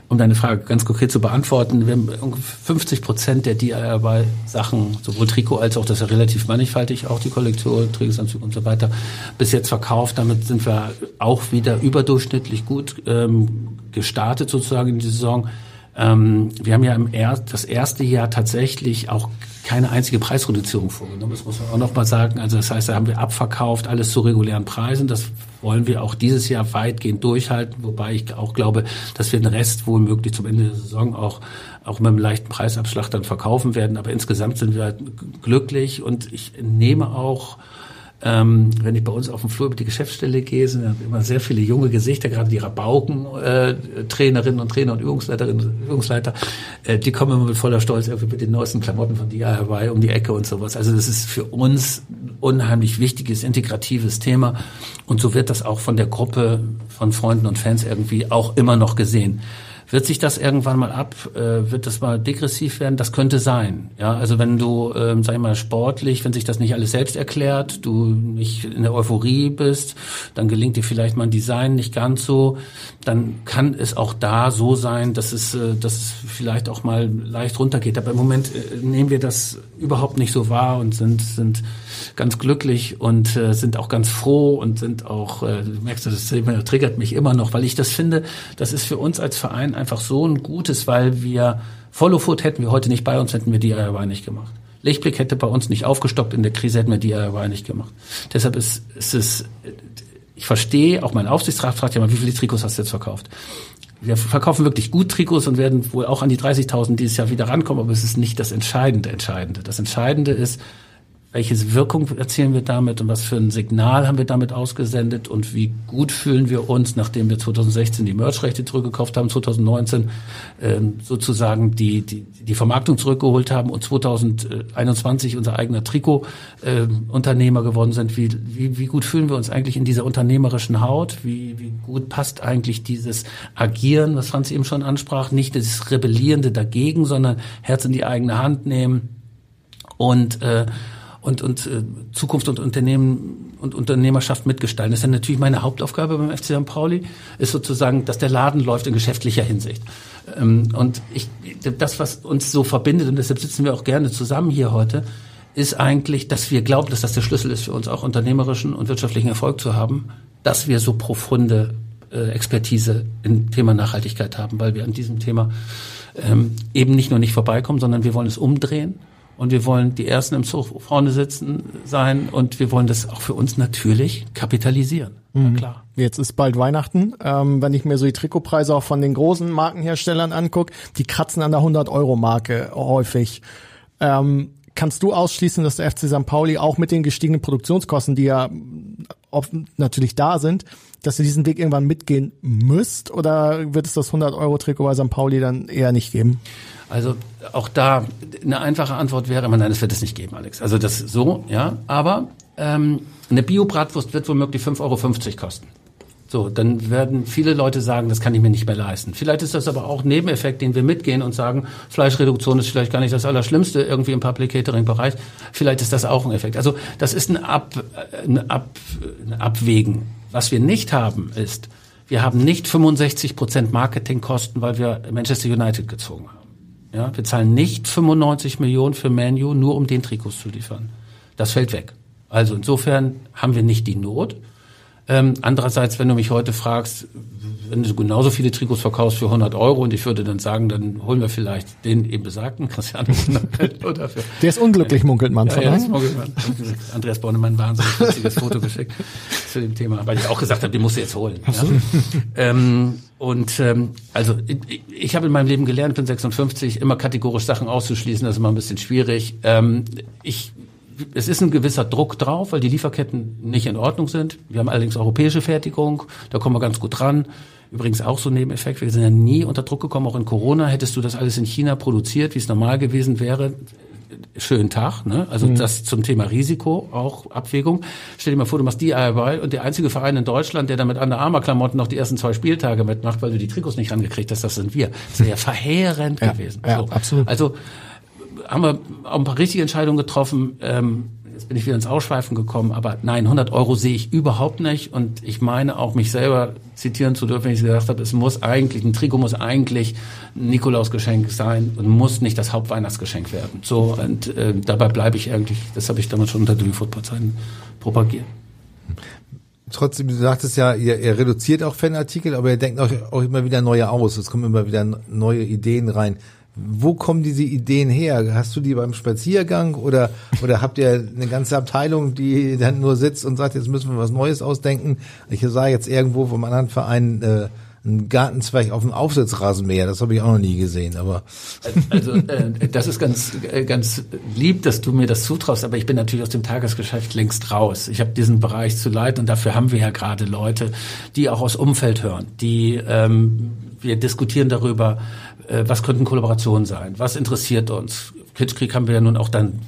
Um deine Frage ganz konkret zu beantworten, wir haben 50 Prozent der DIY-Sachen, sowohl Trikot als auch, das ja relativ mannigfaltig, auch die Kollektion, Trainingsanzug und so weiter, bis jetzt verkauft. Damit sind wir auch wieder überdurchschnittlich gut ähm, gestartet sozusagen in die Saison. Ähm, wir haben ja im er das erste Jahr tatsächlich auch keine einzige Preisreduzierung vorgenommen. Das muss man auch noch mal sagen. Also das heißt, da haben wir abverkauft, alles zu regulären Preisen. Das wollen wir auch dieses Jahr weitgehend durchhalten, wobei ich auch glaube, dass wir den Rest wohl zum Ende der Saison auch auch mit einem leichten Preisabschlag dann verkaufen werden. Aber insgesamt sind wir halt glücklich und ich nehme auch ähm, wenn ich bei uns auf dem Flur über die Geschäftsstelle gehe, sind immer sehr viele junge Gesichter, gerade die Rabauken, äh, Trainerinnen und Trainer und Übungsleiterinnen und Übungsleiter, äh, die kommen immer mit voller Stolz irgendwie mit den neuesten Klamotten von DIY um die Ecke und sowas. Also das ist für uns unheimlich wichtiges, integratives Thema und so wird das auch von der Gruppe von Freunden und Fans irgendwie auch immer noch gesehen. Wird sich das irgendwann mal ab, äh, wird das mal degressiv werden? Das könnte sein. Ja, also wenn du, ähm, sag ich mal, sportlich, wenn sich das nicht alles selbst erklärt, du nicht in der Euphorie bist, dann gelingt dir vielleicht mal ein Design nicht ganz so, dann kann es auch da so sein, dass es, äh, dass es vielleicht auch mal leicht runtergeht. Aber im Moment äh, nehmen wir das überhaupt nicht so wahr und sind, sind ganz glücklich und äh, sind auch ganz froh und sind auch, äh, du merkst, das Thema triggert mich immer noch, weil ich das finde, das ist für uns als Verein einfach so ein gutes, weil wir Follow Food hätten wir heute nicht bei uns, hätten wir DIY nicht gemacht. Lichtblick hätte bei uns nicht aufgestockt in der Krise, hätten wir DIY nicht gemacht. Deshalb ist, ist es, ich verstehe, auch mein Aufsichtsrat fragt ja mal, wie viele Trikots hast du jetzt verkauft? Wir verkaufen wirklich gut Trikots und werden wohl auch an die 30.000 dieses Jahr wieder rankommen, aber es ist nicht das Entscheidende, Entscheidende. Das Entscheidende ist, welche Wirkung erzielen wir damit und was für ein Signal haben wir damit ausgesendet und wie gut fühlen wir uns, nachdem wir 2016 die Merch-Rechte zurückgekauft haben, 2019 ähm, sozusagen die, die, die Vermarktung zurückgeholt haben und 2021 unser eigener Trikot-Unternehmer äh, geworden sind. Wie, wie, wie gut fühlen wir uns eigentlich in dieser unternehmerischen Haut? Wie, wie gut passt eigentlich dieses Agieren, was Franz eben schon ansprach, nicht das Rebellierende dagegen, sondern Herz in die eigene Hand nehmen und äh, und, und äh, Zukunft und Unternehmen und Unternehmerschaft mitgestalten. Das ist ja natürlich meine Hauptaufgabe beim FC St. Pauli, ist sozusagen, dass der Laden läuft in geschäftlicher Hinsicht. Ähm, und ich, das, was uns so verbindet, und deshalb sitzen wir auch gerne zusammen hier heute, ist eigentlich, dass wir glauben, dass das der Schlüssel ist für uns auch unternehmerischen und wirtschaftlichen Erfolg zu haben, dass wir so profunde äh, Expertise im Thema Nachhaltigkeit haben, weil wir an diesem Thema ähm, eben nicht nur nicht vorbeikommen, sondern wir wollen es umdrehen und wir wollen die Ersten im Zug vorne sitzen sein und wir wollen das auch für uns natürlich kapitalisieren. Mhm. klar. Jetzt ist bald Weihnachten. Ähm, wenn ich mir so die Trikotpreise auch von den großen Markenherstellern angucke, die kratzen an der 100-Euro-Marke häufig. Ähm, kannst du ausschließen, dass der FC St. Pauli auch mit den gestiegenen Produktionskosten, die ja natürlich da sind, dass ihr diesen Weg irgendwann mitgehen müsst? Oder wird es das 100-Euro-Trikot bei St. Pauli dann eher nicht geben? Also auch da eine einfache Antwort wäre immer, nein, das wird es nicht geben, Alex. Also das so, ja. Aber ähm, eine Bio-Bratwurst wird womöglich 5,50 Euro kosten. So, dann werden viele Leute sagen, das kann ich mir nicht mehr leisten. Vielleicht ist das aber auch ein Nebeneffekt, den wir mitgehen und sagen, Fleischreduktion ist vielleicht gar nicht das Allerschlimmste irgendwie im Public Catering Bereich. Vielleicht ist das auch ein Effekt. Also das ist ein, Ab, ein, Ab, ein Abwägen. Was wir nicht haben, ist, wir haben nicht 65 Prozent Marketingkosten, weil wir Manchester United gezogen haben. Ja, wir zahlen nicht 95 Millionen für Manu, nur um den Trikots zu liefern. Das fällt weg. Also insofern haben wir nicht die Not. Ähm, andererseits, wenn du mich heute fragst, wenn du genauso viele Trikots verkaufst für 100 Euro und ich würde dann sagen, dann holen wir vielleicht den eben besagten Christian [laughs] oder für, Der ist unglücklich, munkelt man von ja, ja, Andreas Bornemann wahnsinnig witziges Foto geschickt zu dem Thema, weil ich auch gesagt habe, den musst du jetzt holen. Ja? ähm, und ähm, also ich, ich habe in meinem Leben gelernt, bin 56, immer kategorisch Sachen auszuschließen, das ist immer ein bisschen schwierig. Ähm, ich es ist ein gewisser Druck drauf, weil die Lieferketten nicht in Ordnung sind. Wir haben allerdings europäische Fertigung, da kommen wir ganz gut dran. Übrigens auch so ein Nebeneffekt, wir sind ja nie unter Druck gekommen, auch in Corona. Hättest du das alles in China produziert, wie es normal gewesen wäre, schönen Tag. Ne? Also mhm. das zum Thema Risiko, auch Abwägung. Stell dir mal vor, du machst DIY und der einzige Verein in Deutschland, der damit an der Armour-Klamotten noch die ersten zwei Spieltage mitmacht, weil du die Trikots nicht rangekriegt hast, das sind wir. Das wäre [laughs] verheerend ja, gewesen. Ja, so. absolut. Also haben wir auch ein paar richtige Entscheidungen getroffen. Ähm, jetzt bin ich wieder ins Ausschweifen gekommen, aber nein, 100 Euro sehe ich überhaupt nicht. Und ich meine auch, mich selber zitieren zu dürfen, wenn ich gesagt habe, es muss eigentlich, ein Trikot muss eigentlich Nikolausgeschenk sein und muss nicht das Hauptweihnachtsgeschenk werden. So, und äh, dabei bleibe ich eigentlich, das habe ich damals schon unter den Football-Zeiten propagiert. trotzdem, du sagtest ja, ihr, ihr reduziert auch Fanartikel, aber ihr denkt auch, auch immer wieder neue aus. Es kommen immer wieder neue Ideen rein. Wo kommen diese Ideen her? Hast du die beim Spaziergang oder, oder habt ihr eine ganze Abteilung, die dann nur sitzt und sagt, jetzt müssen wir was Neues ausdenken? Ich sah jetzt irgendwo vom anderen Verein äh, ein Gartenzweig auf dem Aufsitzrasenmäher, das habe ich auch noch nie gesehen, aber also äh, das ist ganz äh, ganz lieb, dass du mir das zutraust, aber ich bin natürlich aus dem Tagesgeschäft längst raus. Ich habe diesen Bereich zu leiten und dafür haben wir ja gerade Leute, die auch aus Umfeld hören, die ähm, wir diskutieren darüber, äh, was könnten Kollaborationen sein, was interessiert uns. Kitschkrieg haben wir ja nun auch dann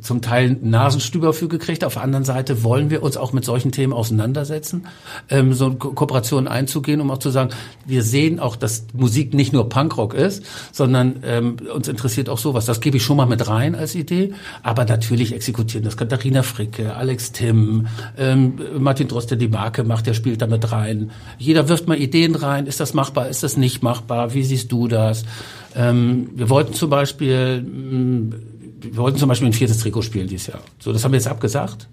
zum Teil Nasenstüber für gekriegt. Auf der anderen Seite wollen wir uns auch mit solchen Themen auseinandersetzen, ähm, so Ko Kooperationen einzugehen, um auch zu sagen, wir sehen auch, dass Musik nicht nur Punkrock ist, sondern ähm, uns interessiert auch sowas. Das gebe ich schon mal mit rein als Idee, aber natürlich exekutieren das Katharina Fricke, Alex Timm, ähm, Martin Drost, der die Marke macht, der spielt damit rein. Jeder wirft mal Ideen rein. Ist das machbar? Ist das nicht machbar? Wie siehst du das? Ähm, wir wollten zum Beispiel mh, wir wollten zum Beispiel ein viertes Trikot spielen dieses Jahr. So, das haben wir jetzt abgesagt,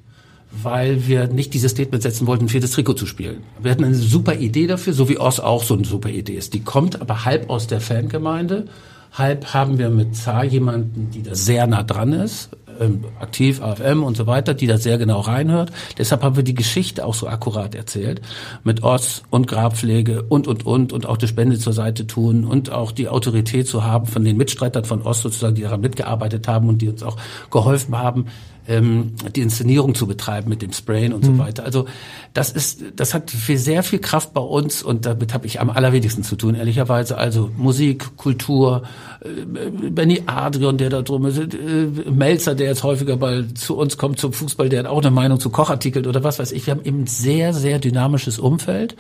weil wir nicht dieses Statement setzen wollten, ein viertes Trikot zu spielen. Wir hatten eine super Idee dafür, so wie Oz auch so eine super Idee ist. Die kommt aber halb aus der Fangemeinde, halb haben wir mit Zar jemanden, die da sehr nah dran ist, ähm, aktiv, AFM und so weiter, die da sehr genau reinhört. Deshalb haben wir die Geschichte auch so akkurat erzählt. Mit Oz und Grabpflege und, und, und, und auch die Spende zur Seite tun und auch die Autorität zu haben von den Mitstreitern von Oz sozusagen, die daran mitgearbeitet haben und die uns auch geholfen haben, ähm, die Inszenierung zu betreiben mit dem Sprayen und mhm. so weiter. Also das ist, das hat für sehr viel Kraft bei uns und damit habe ich am allerwenigsten zu tun, ehrlicherweise. Also Musik, Kultur, äh, Benny Adrian, der da drum ist, äh, Melzer, der jetzt häufiger mal zu uns kommt zum Fußball, der hat auch eine Meinung zu Kochartikeln oder was weiß ich. Wir haben eben sehr, sehr dynamisches Umfeld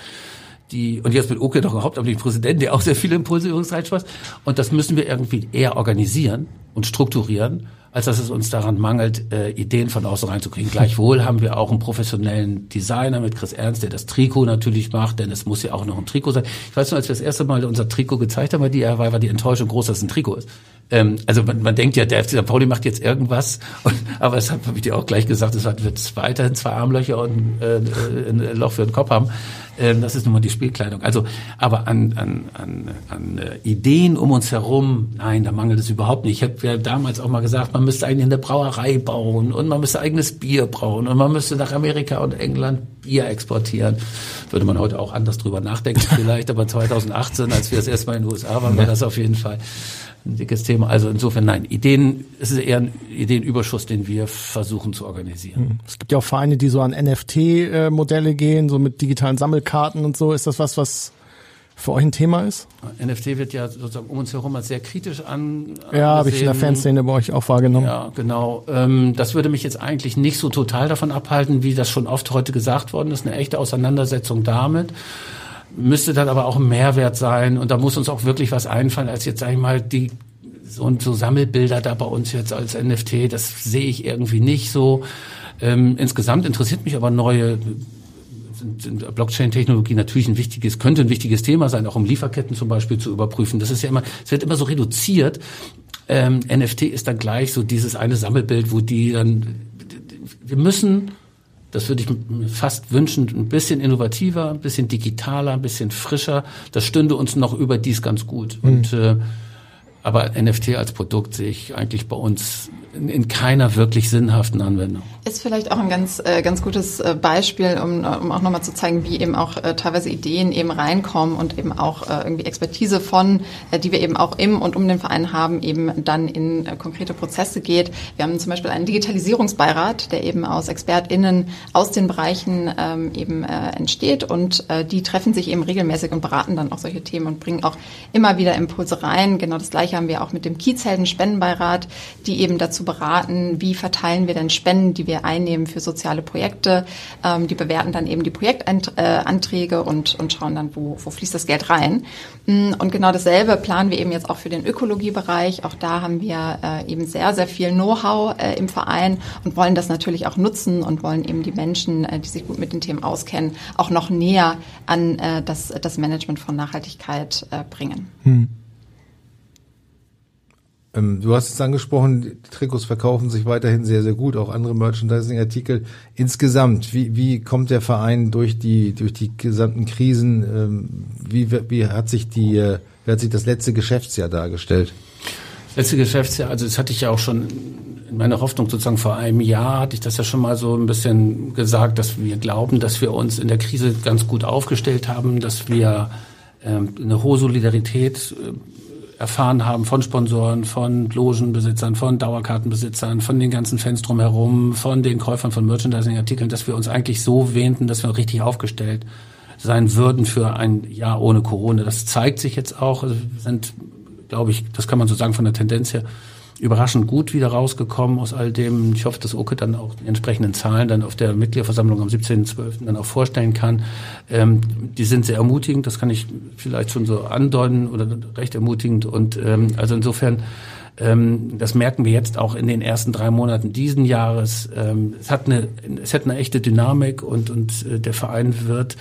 die, und jetzt mit Oke noch hauptamtlichen Präsidenten, der auch sehr viele Impulse übrigens reinschmeißt. Und das müssen wir irgendwie eher organisieren und strukturieren als dass es uns daran mangelt, äh, Ideen von außen reinzukriegen. Gleichwohl haben wir auch einen professionellen Designer mit Chris Ernst, der das Trikot natürlich macht, denn es muss ja auch noch ein Trikot sein. Ich weiß noch, als wir das erste Mal unser Trikot gezeigt haben, die war die Enttäuschung groß, dass es ein Trikot ist. Ähm, also man, man denkt ja, der FC St. Pauli macht jetzt irgendwas, und, aber das habe ich dir auch gleich gesagt, es wird weiterhin zwei Armlöcher und äh, ein Loch für den Kopf haben. Ähm, das ist nun mal die Spielkleidung. Also, aber an, an, an, an äh, Ideen um uns herum, nein, da mangelt es überhaupt nicht. Ich habe ja damals auch mal gesagt, man müsste eigentlich eine Brauerei bauen und man müsste eigenes Bier brauen und man müsste nach Amerika und England Bier exportieren. Würde man heute auch anders drüber nachdenken [laughs] vielleicht, aber 2018, als wir das erste Mal in den USA waren, war das auf jeden Fall ein dickes Thema. Also insofern nein, Ideen, es ist eher ein Ideenüberschuss, den wir versuchen zu organisieren. Hm. Es gibt ja auch Vereine, die so an NFT-Modelle gehen, so mit digitalen Sammelkarten und so. Ist das was, was für euch ein Thema ist? NFT wird ja sozusagen um uns herum als sehr kritisch an. Ja, habe ich in der Fanszene bei euch auch wahrgenommen. Ja, genau. Ähm, das würde mich jetzt eigentlich nicht so total davon abhalten, wie das schon oft heute gesagt worden ist, eine echte Auseinandersetzung damit müsste dann aber auch ein Mehrwert sein und da muss uns auch wirklich was einfallen, als jetzt, sag ich mal, die so, so Sammelbilder da bei uns jetzt als NFT, das sehe ich irgendwie nicht so. Ähm, insgesamt interessiert mich aber neue Blockchain-Technologie natürlich ein wichtiges, könnte ein wichtiges Thema sein, auch um Lieferketten zum Beispiel zu überprüfen. Das ist ja immer, es wird immer so reduziert. Ähm, NFT ist dann gleich so dieses eine Sammelbild, wo die dann, wir müssen das würde ich mir fast wünschen, ein bisschen innovativer, ein bisschen digitaler, ein bisschen frischer. Das stünde uns noch überdies ganz gut. Mhm. Und äh, aber NFT als Produkt sehe ich eigentlich bei uns in, in keiner wirklich sinnhaften Anwendung. Ist vielleicht auch ein ganz, äh, ganz gutes äh, Beispiel, um, um auch nochmal zu zeigen, wie eben auch äh, teilweise Ideen eben reinkommen und eben auch äh, irgendwie Expertise von, äh, die wir eben auch im und um den Verein haben, eben dann in äh, konkrete Prozesse geht. Wir haben zum Beispiel einen Digitalisierungsbeirat, der eben aus ExpertInnen aus den Bereichen ähm, eben entsteht und die treffen sich eben regelmäßig und beraten dann auch solche Themen und bringen auch immer wieder Impulse rein. Genau das Gleiche haben wir auch mit dem Kiezhelden Spendenbeirat, die eben dazu beraten, wie verteilen wir denn Spenden, die wir einnehmen für soziale Projekte. Ähm, die bewerten dann eben die Projektanträge und, und schauen dann, wo, wo fließt das Geld rein. Mm, und genau dasselbe planen wir eben jetzt auch für den Ökologiebereich. Auch da haben wir äh, eben sehr, sehr viel Know-how äh, im Verein und wollen das natürlich auch nutzen und wollen eben die Menschen, äh, die sich gut mit den Themen auskennen, auch noch näher an äh, das, das Management von Nachhaltigkeit äh, bringen. Hm. Ähm, du hast es angesprochen, Trikots verkaufen sich weiterhin sehr, sehr gut, auch andere Merchandising-Artikel. Insgesamt, wie, wie kommt der Verein durch die, durch die gesamten Krisen? Ähm, wie, wie hat sich die, äh, wie hat sich das letzte Geschäftsjahr dargestellt? Letzte Geschäftsjahr, also das hatte ich ja auch schon in meiner Hoffnung sozusagen vor einem Jahr hatte ich das ja schon mal so ein bisschen gesagt, dass wir glauben, dass wir uns in der Krise ganz gut aufgestellt haben, dass wir ähm, eine hohe Solidarität äh, erfahren haben von Sponsoren, von Logenbesitzern, von Dauerkartenbesitzern, von den ganzen Fans drumherum, von den Käufern von Merchandising-Artikeln, dass wir uns eigentlich so wähnten, dass wir richtig aufgestellt sein würden für ein Jahr ohne Corona. Das zeigt sich jetzt auch. Also wir sind, glaube ich, das kann man so sagen von der Tendenz her, überraschend gut wieder rausgekommen aus all dem. Ich hoffe, dass Oke dann auch die entsprechenden Zahlen dann auf der Mitgliederversammlung am 17.12. dann auch vorstellen kann. Ähm, die sind sehr ermutigend, das kann ich vielleicht schon so andeuten oder recht ermutigend. Und ähm, also insofern, ähm, das merken wir jetzt auch in den ersten drei Monaten diesen Jahres. Ähm, es hat eine, es hat eine echte Dynamik und und äh, der Verein wird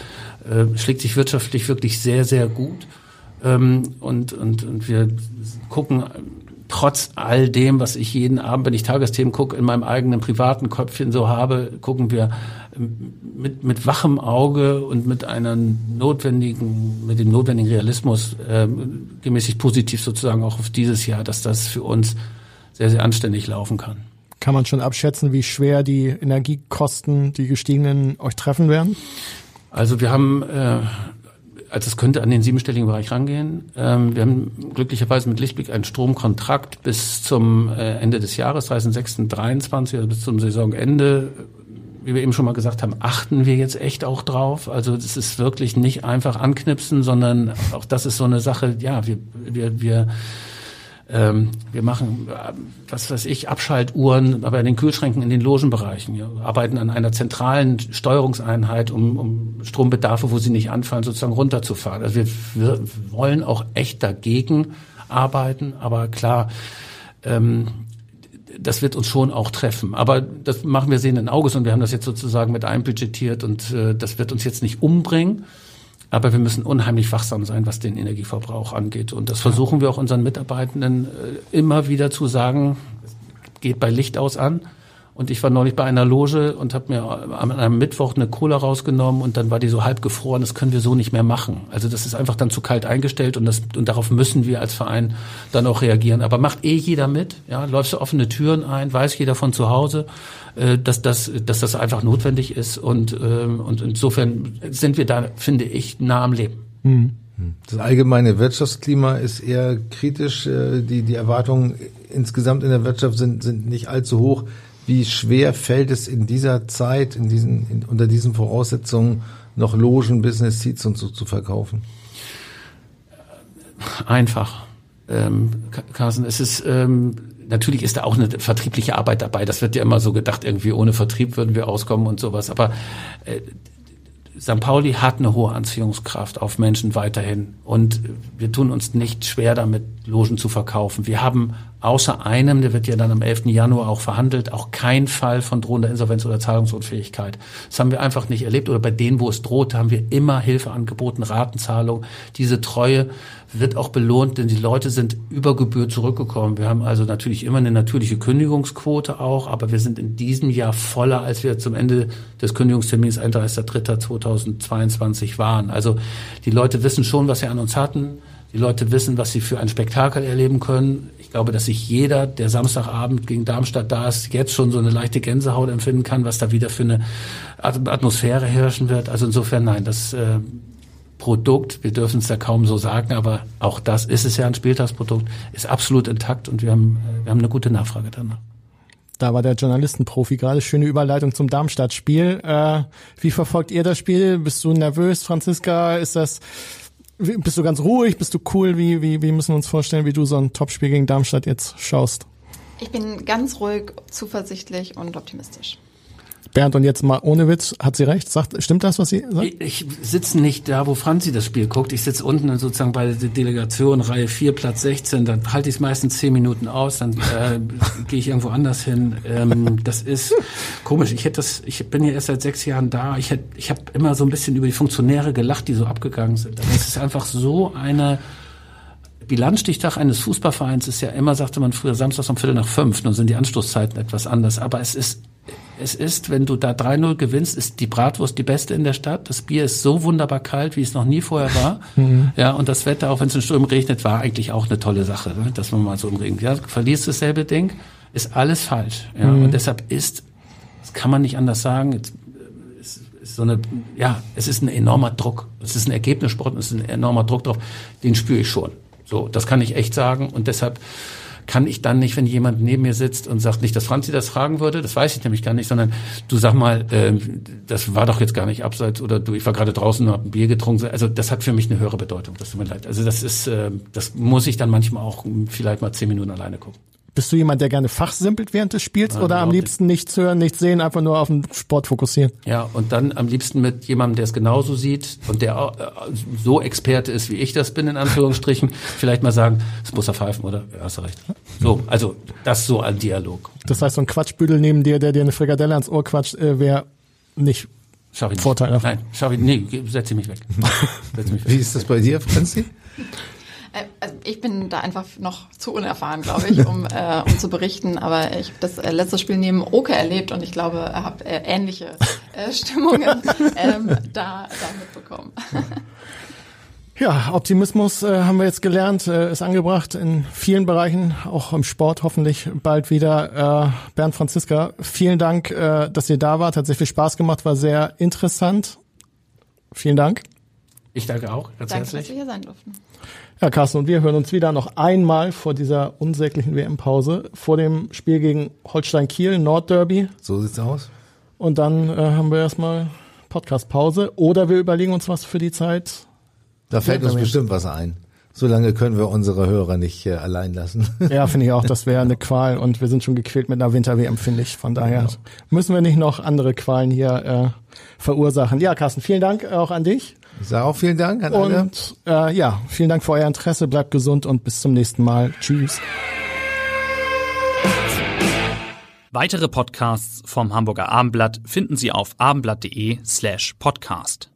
äh, schlägt sich wirtschaftlich wirklich sehr sehr gut. Ähm, und, und, und wir gucken trotz all dem, was ich jeden Abend, wenn ich Tagesthemen gucke, in meinem eigenen privaten Köpfchen so habe, gucken wir ähm, mit, mit wachem Auge und mit einer notwendigen, mit dem notwendigen Realismus äh, gemäßig positiv sozusagen auch auf dieses Jahr, dass das für uns sehr, sehr anständig laufen kann. Kann man schon abschätzen, wie schwer die Energiekosten, die gestiegenen, euch treffen werden? Also wir haben äh, also es könnte an den siebenstelligen Bereich rangehen. Ähm, wir haben glücklicherweise mit Lichtblick einen Stromkontrakt bis zum äh, Ende des Jahres, 30.06.23, also bis zum Saisonende. Wie wir eben schon mal gesagt haben, achten wir jetzt echt auch drauf. Also es ist wirklich nicht einfach anknipsen, sondern auch das ist so eine Sache, ja, wir, wir, wir ähm, wir machen, äh, was weiß ich, Abschaltuhren bei den Kühlschränken in den Logenbereichen. Wir arbeiten an einer zentralen Steuerungseinheit, um, um Strombedarfe, wo sie nicht anfallen, sozusagen runterzufahren. Also wir, wir wollen auch echt dagegen arbeiten, aber klar, ähm, das wird uns schon auch treffen. Aber das machen wir sehenden Auges und wir haben das jetzt sozusagen mit einbudgetiert und äh, das wird uns jetzt nicht umbringen. Aber wir müssen unheimlich wachsam sein, was den Energieverbrauch angeht. Und das versuchen wir auch unseren Mitarbeitenden äh, immer wieder zu sagen, geht bei Licht aus an. Und ich war neulich bei einer Loge und habe mir an einem Mittwoch eine Cola rausgenommen und dann war die so halb gefroren. Das können wir so nicht mehr machen. Also das ist einfach dann zu kalt eingestellt und, das, und darauf müssen wir als Verein dann auch reagieren. Aber macht eh jeder mit. Ja, läufst du offene Türen ein, weiß jeder von zu Hause, äh, dass, das, dass das einfach notwendig ist. Und, ähm, und insofern sind wir da, finde ich, nah am Leben. Mhm. Das allgemeine Wirtschaftsklima ist eher kritisch. Äh, die, die Erwartungen insgesamt in der Wirtschaft sind, sind nicht allzu hoch. Wie schwer fällt es in dieser Zeit, in diesen, in, unter diesen Voraussetzungen, noch Logen, Business Seats und so zu verkaufen? Einfach. Ähm, Carsten, es ist ähm, natürlich ist da auch eine vertriebliche Arbeit dabei. Das wird ja immer so gedacht, irgendwie ohne Vertrieb würden wir auskommen und sowas. Aber äh, St. Pauli hat eine hohe Anziehungskraft auf Menschen weiterhin und wir tun uns nicht schwer damit, Logen zu verkaufen. Wir haben außer einem, der wird ja dann am 11. Januar auch verhandelt, auch kein Fall von drohender Insolvenz oder Zahlungsunfähigkeit. Das haben wir einfach nicht erlebt oder bei denen, wo es droht, haben wir immer Hilfe angeboten, Ratenzahlung. Diese Treue wird auch belohnt, denn die Leute sind über Gebühr zurückgekommen. Wir haben also natürlich immer eine natürliche Kündigungsquote auch, aber wir sind in diesem Jahr voller, als wir zum Ende des Kündigungstermins 31.03.2022 waren. Also die Leute wissen schon, was sie an uns hatten. Die Leute wissen, was sie für ein Spektakel erleben können. Ich glaube, dass sich jeder, der Samstagabend gegen Darmstadt da ist, jetzt schon so eine leichte Gänsehaut empfinden kann, was da wieder für eine Atmosphäre herrschen wird. Also insofern nein, das äh, Produkt, wir dürfen es ja kaum so sagen, aber auch das ist es ja ein Spieltagsprodukt, ist absolut intakt und wir haben, äh, wir haben eine gute Nachfrage danach. Da war der Journalistenprofi gerade. Schöne Überleitung zum Darmstadt-Spiel. Äh, wie verfolgt ihr das Spiel? Bist du nervös, Franziska? Ist das, bist du ganz ruhig? Bist du cool? Wie, wie, wie müssen wir uns vorstellen, wie du so ein Topspiel gegen Darmstadt jetzt schaust? Ich bin ganz ruhig, zuversichtlich und optimistisch. Bernd, und jetzt mal ohne Witz, hat sie recht? Sagt, stimmt das, was sie sagt? Ich, ich sitze nicht da, wo Franzi das Spiel guckt. Ich sitze unten sozusagen bei der Delegation, Reihe 4, Platz 16. Dann halte ich es meistens 10 Minuten aus, dann äh, [laughs] gehe ich irgendwo anders hin. Ähm, das ist komisch. Ich hätte das, ich bin ja erst seit sechs Jahren da. Ich, hätte, ich habe immer so ein bisschen über die Funktionäre gelacht, die so abgegangen sind. Das ist einfach so eine Bilanzstichtag eines Fußballvereins ist ja immer, sagte man früher, samstags um Viertel nach fünf, nun sind die Anstoßzeiten etwas anders, aber es ist es ist, wenn du da 3-0 gewinnst, ist die Bratwurst die beste in der Stadt. Das Bier ist so wunderbar kalt, wie es noch nie vorher war. [laughs] Mhm. Ja, und das Wetter, auch wenn es in Sturm regnet, war eigentlich auch eine tolle Sache, ne? dass man mal so im Regen, ja, verlierst dasselbe Ding, ist alles falsch. Ja, mhm. und deshalb ist, das kann man nicht anders sagen, jetzt, ist, ist so eine, ja, es ist ein enormer Druck. Es ist ein Ergebnissport und es ist ein enormer Druck drauf. Den spüre ich schon. So, das kann ich echt sagen und deshalb, kann ich dann nicht, wenn jemand neben mir sitzt und sagt, nicht, dass Franzi das fragen würde, das weiß ich nämlich gar nicht, sondern du sag mal, äh, das war doch jetzt gar nicht abseits oder du, ich war gerade draußen und habe ein Bier getrunken. Also das hat für mich eine höhere Bedeutung, das tut mir leid. Also das ist, äh, das muss ich dann manchmal auch vielleicht mal zehn Minuten alleine gucken. Bist du jemand, der gerne fachsimpelt während des Spiels Nein, oder am liebsten nichts hören, nichts sehen, einfach nur auf den Sport fokussieren? Ja, und dann am liebsten mit jemandem, der es genauso sieht und der auch, äh, so Experte ist, wie ich das bin, in Anführungsstrichen, [laughs] vielleicht mal sagen, es muss er pfeifen, oder? Ja, hast du recht. So, also das so ein Dialog. Das heißt, so ein Quatschbüdel neben dir, der dir eine Frikadelle ans Ohr quatscht, äh, wäre nicht Schau ich vorteilhaft. Nein, schau ich, nee, setz mich weg. [laughs] setz mich weg. Wie ist das bei dir, Franzi? Äh, also ich bin da einfach noch zu unerfahren, glaube ich, um, äh, um zu berichten. Aber ich habe das äh, letzte Spiel neben Oke erlebt und ich glaube, habe äh, ähnliche äh, Stimmungen [laughs] ähm, da, da mitbekommen. [laughs] Ja, Optimismus äh, haben wir jetzt gelernt, äh, ist angebracht in vielen Bereichen, auch im Sport hoffentlich bald wieder. Äh, Bernd Franziska, vielen Dank, äh, dass ihr da wart. Hat sehr viel Spaß gemacht, war sehr interessant. Vielen Dank. Ich danke auch, ganz danke, herzlich. dass wir hier sein durften. Ja, Carsten, und wir hören uns wieder noch einmal vor dieser unsäglichen WM-Pause, vor dem Spiel gegen Holstein Kiel, Nordderby. So sieht's aus. Und dann äh, haben wir erstmal Podcast-Pause oder wir überlegen uns was für die Zeit. Da fällt uns bestimmt was ein. So lange können wir unsere Hörer nicht äh, allein lassen. [laughs] Ja, finde ich auch. Das wäre eine Qual und wir sind schon gequält mit einer Winter-WM, finde ich. Von daher genau. müssen wir nicht noch andere Qualen hier äh, verursachen. Ja, Carsten, vielen Dank auch an dich. Ich sage auch vielen Dank an und, alle. Äh, ja, vielen Dank für euer Interesse. Bleibt gesund und bis zum nächsten Mal. Tschüss. Weitere Podcasts vom Hamburger Abendblatt finden Sie auf abendblatt.de slash podcast.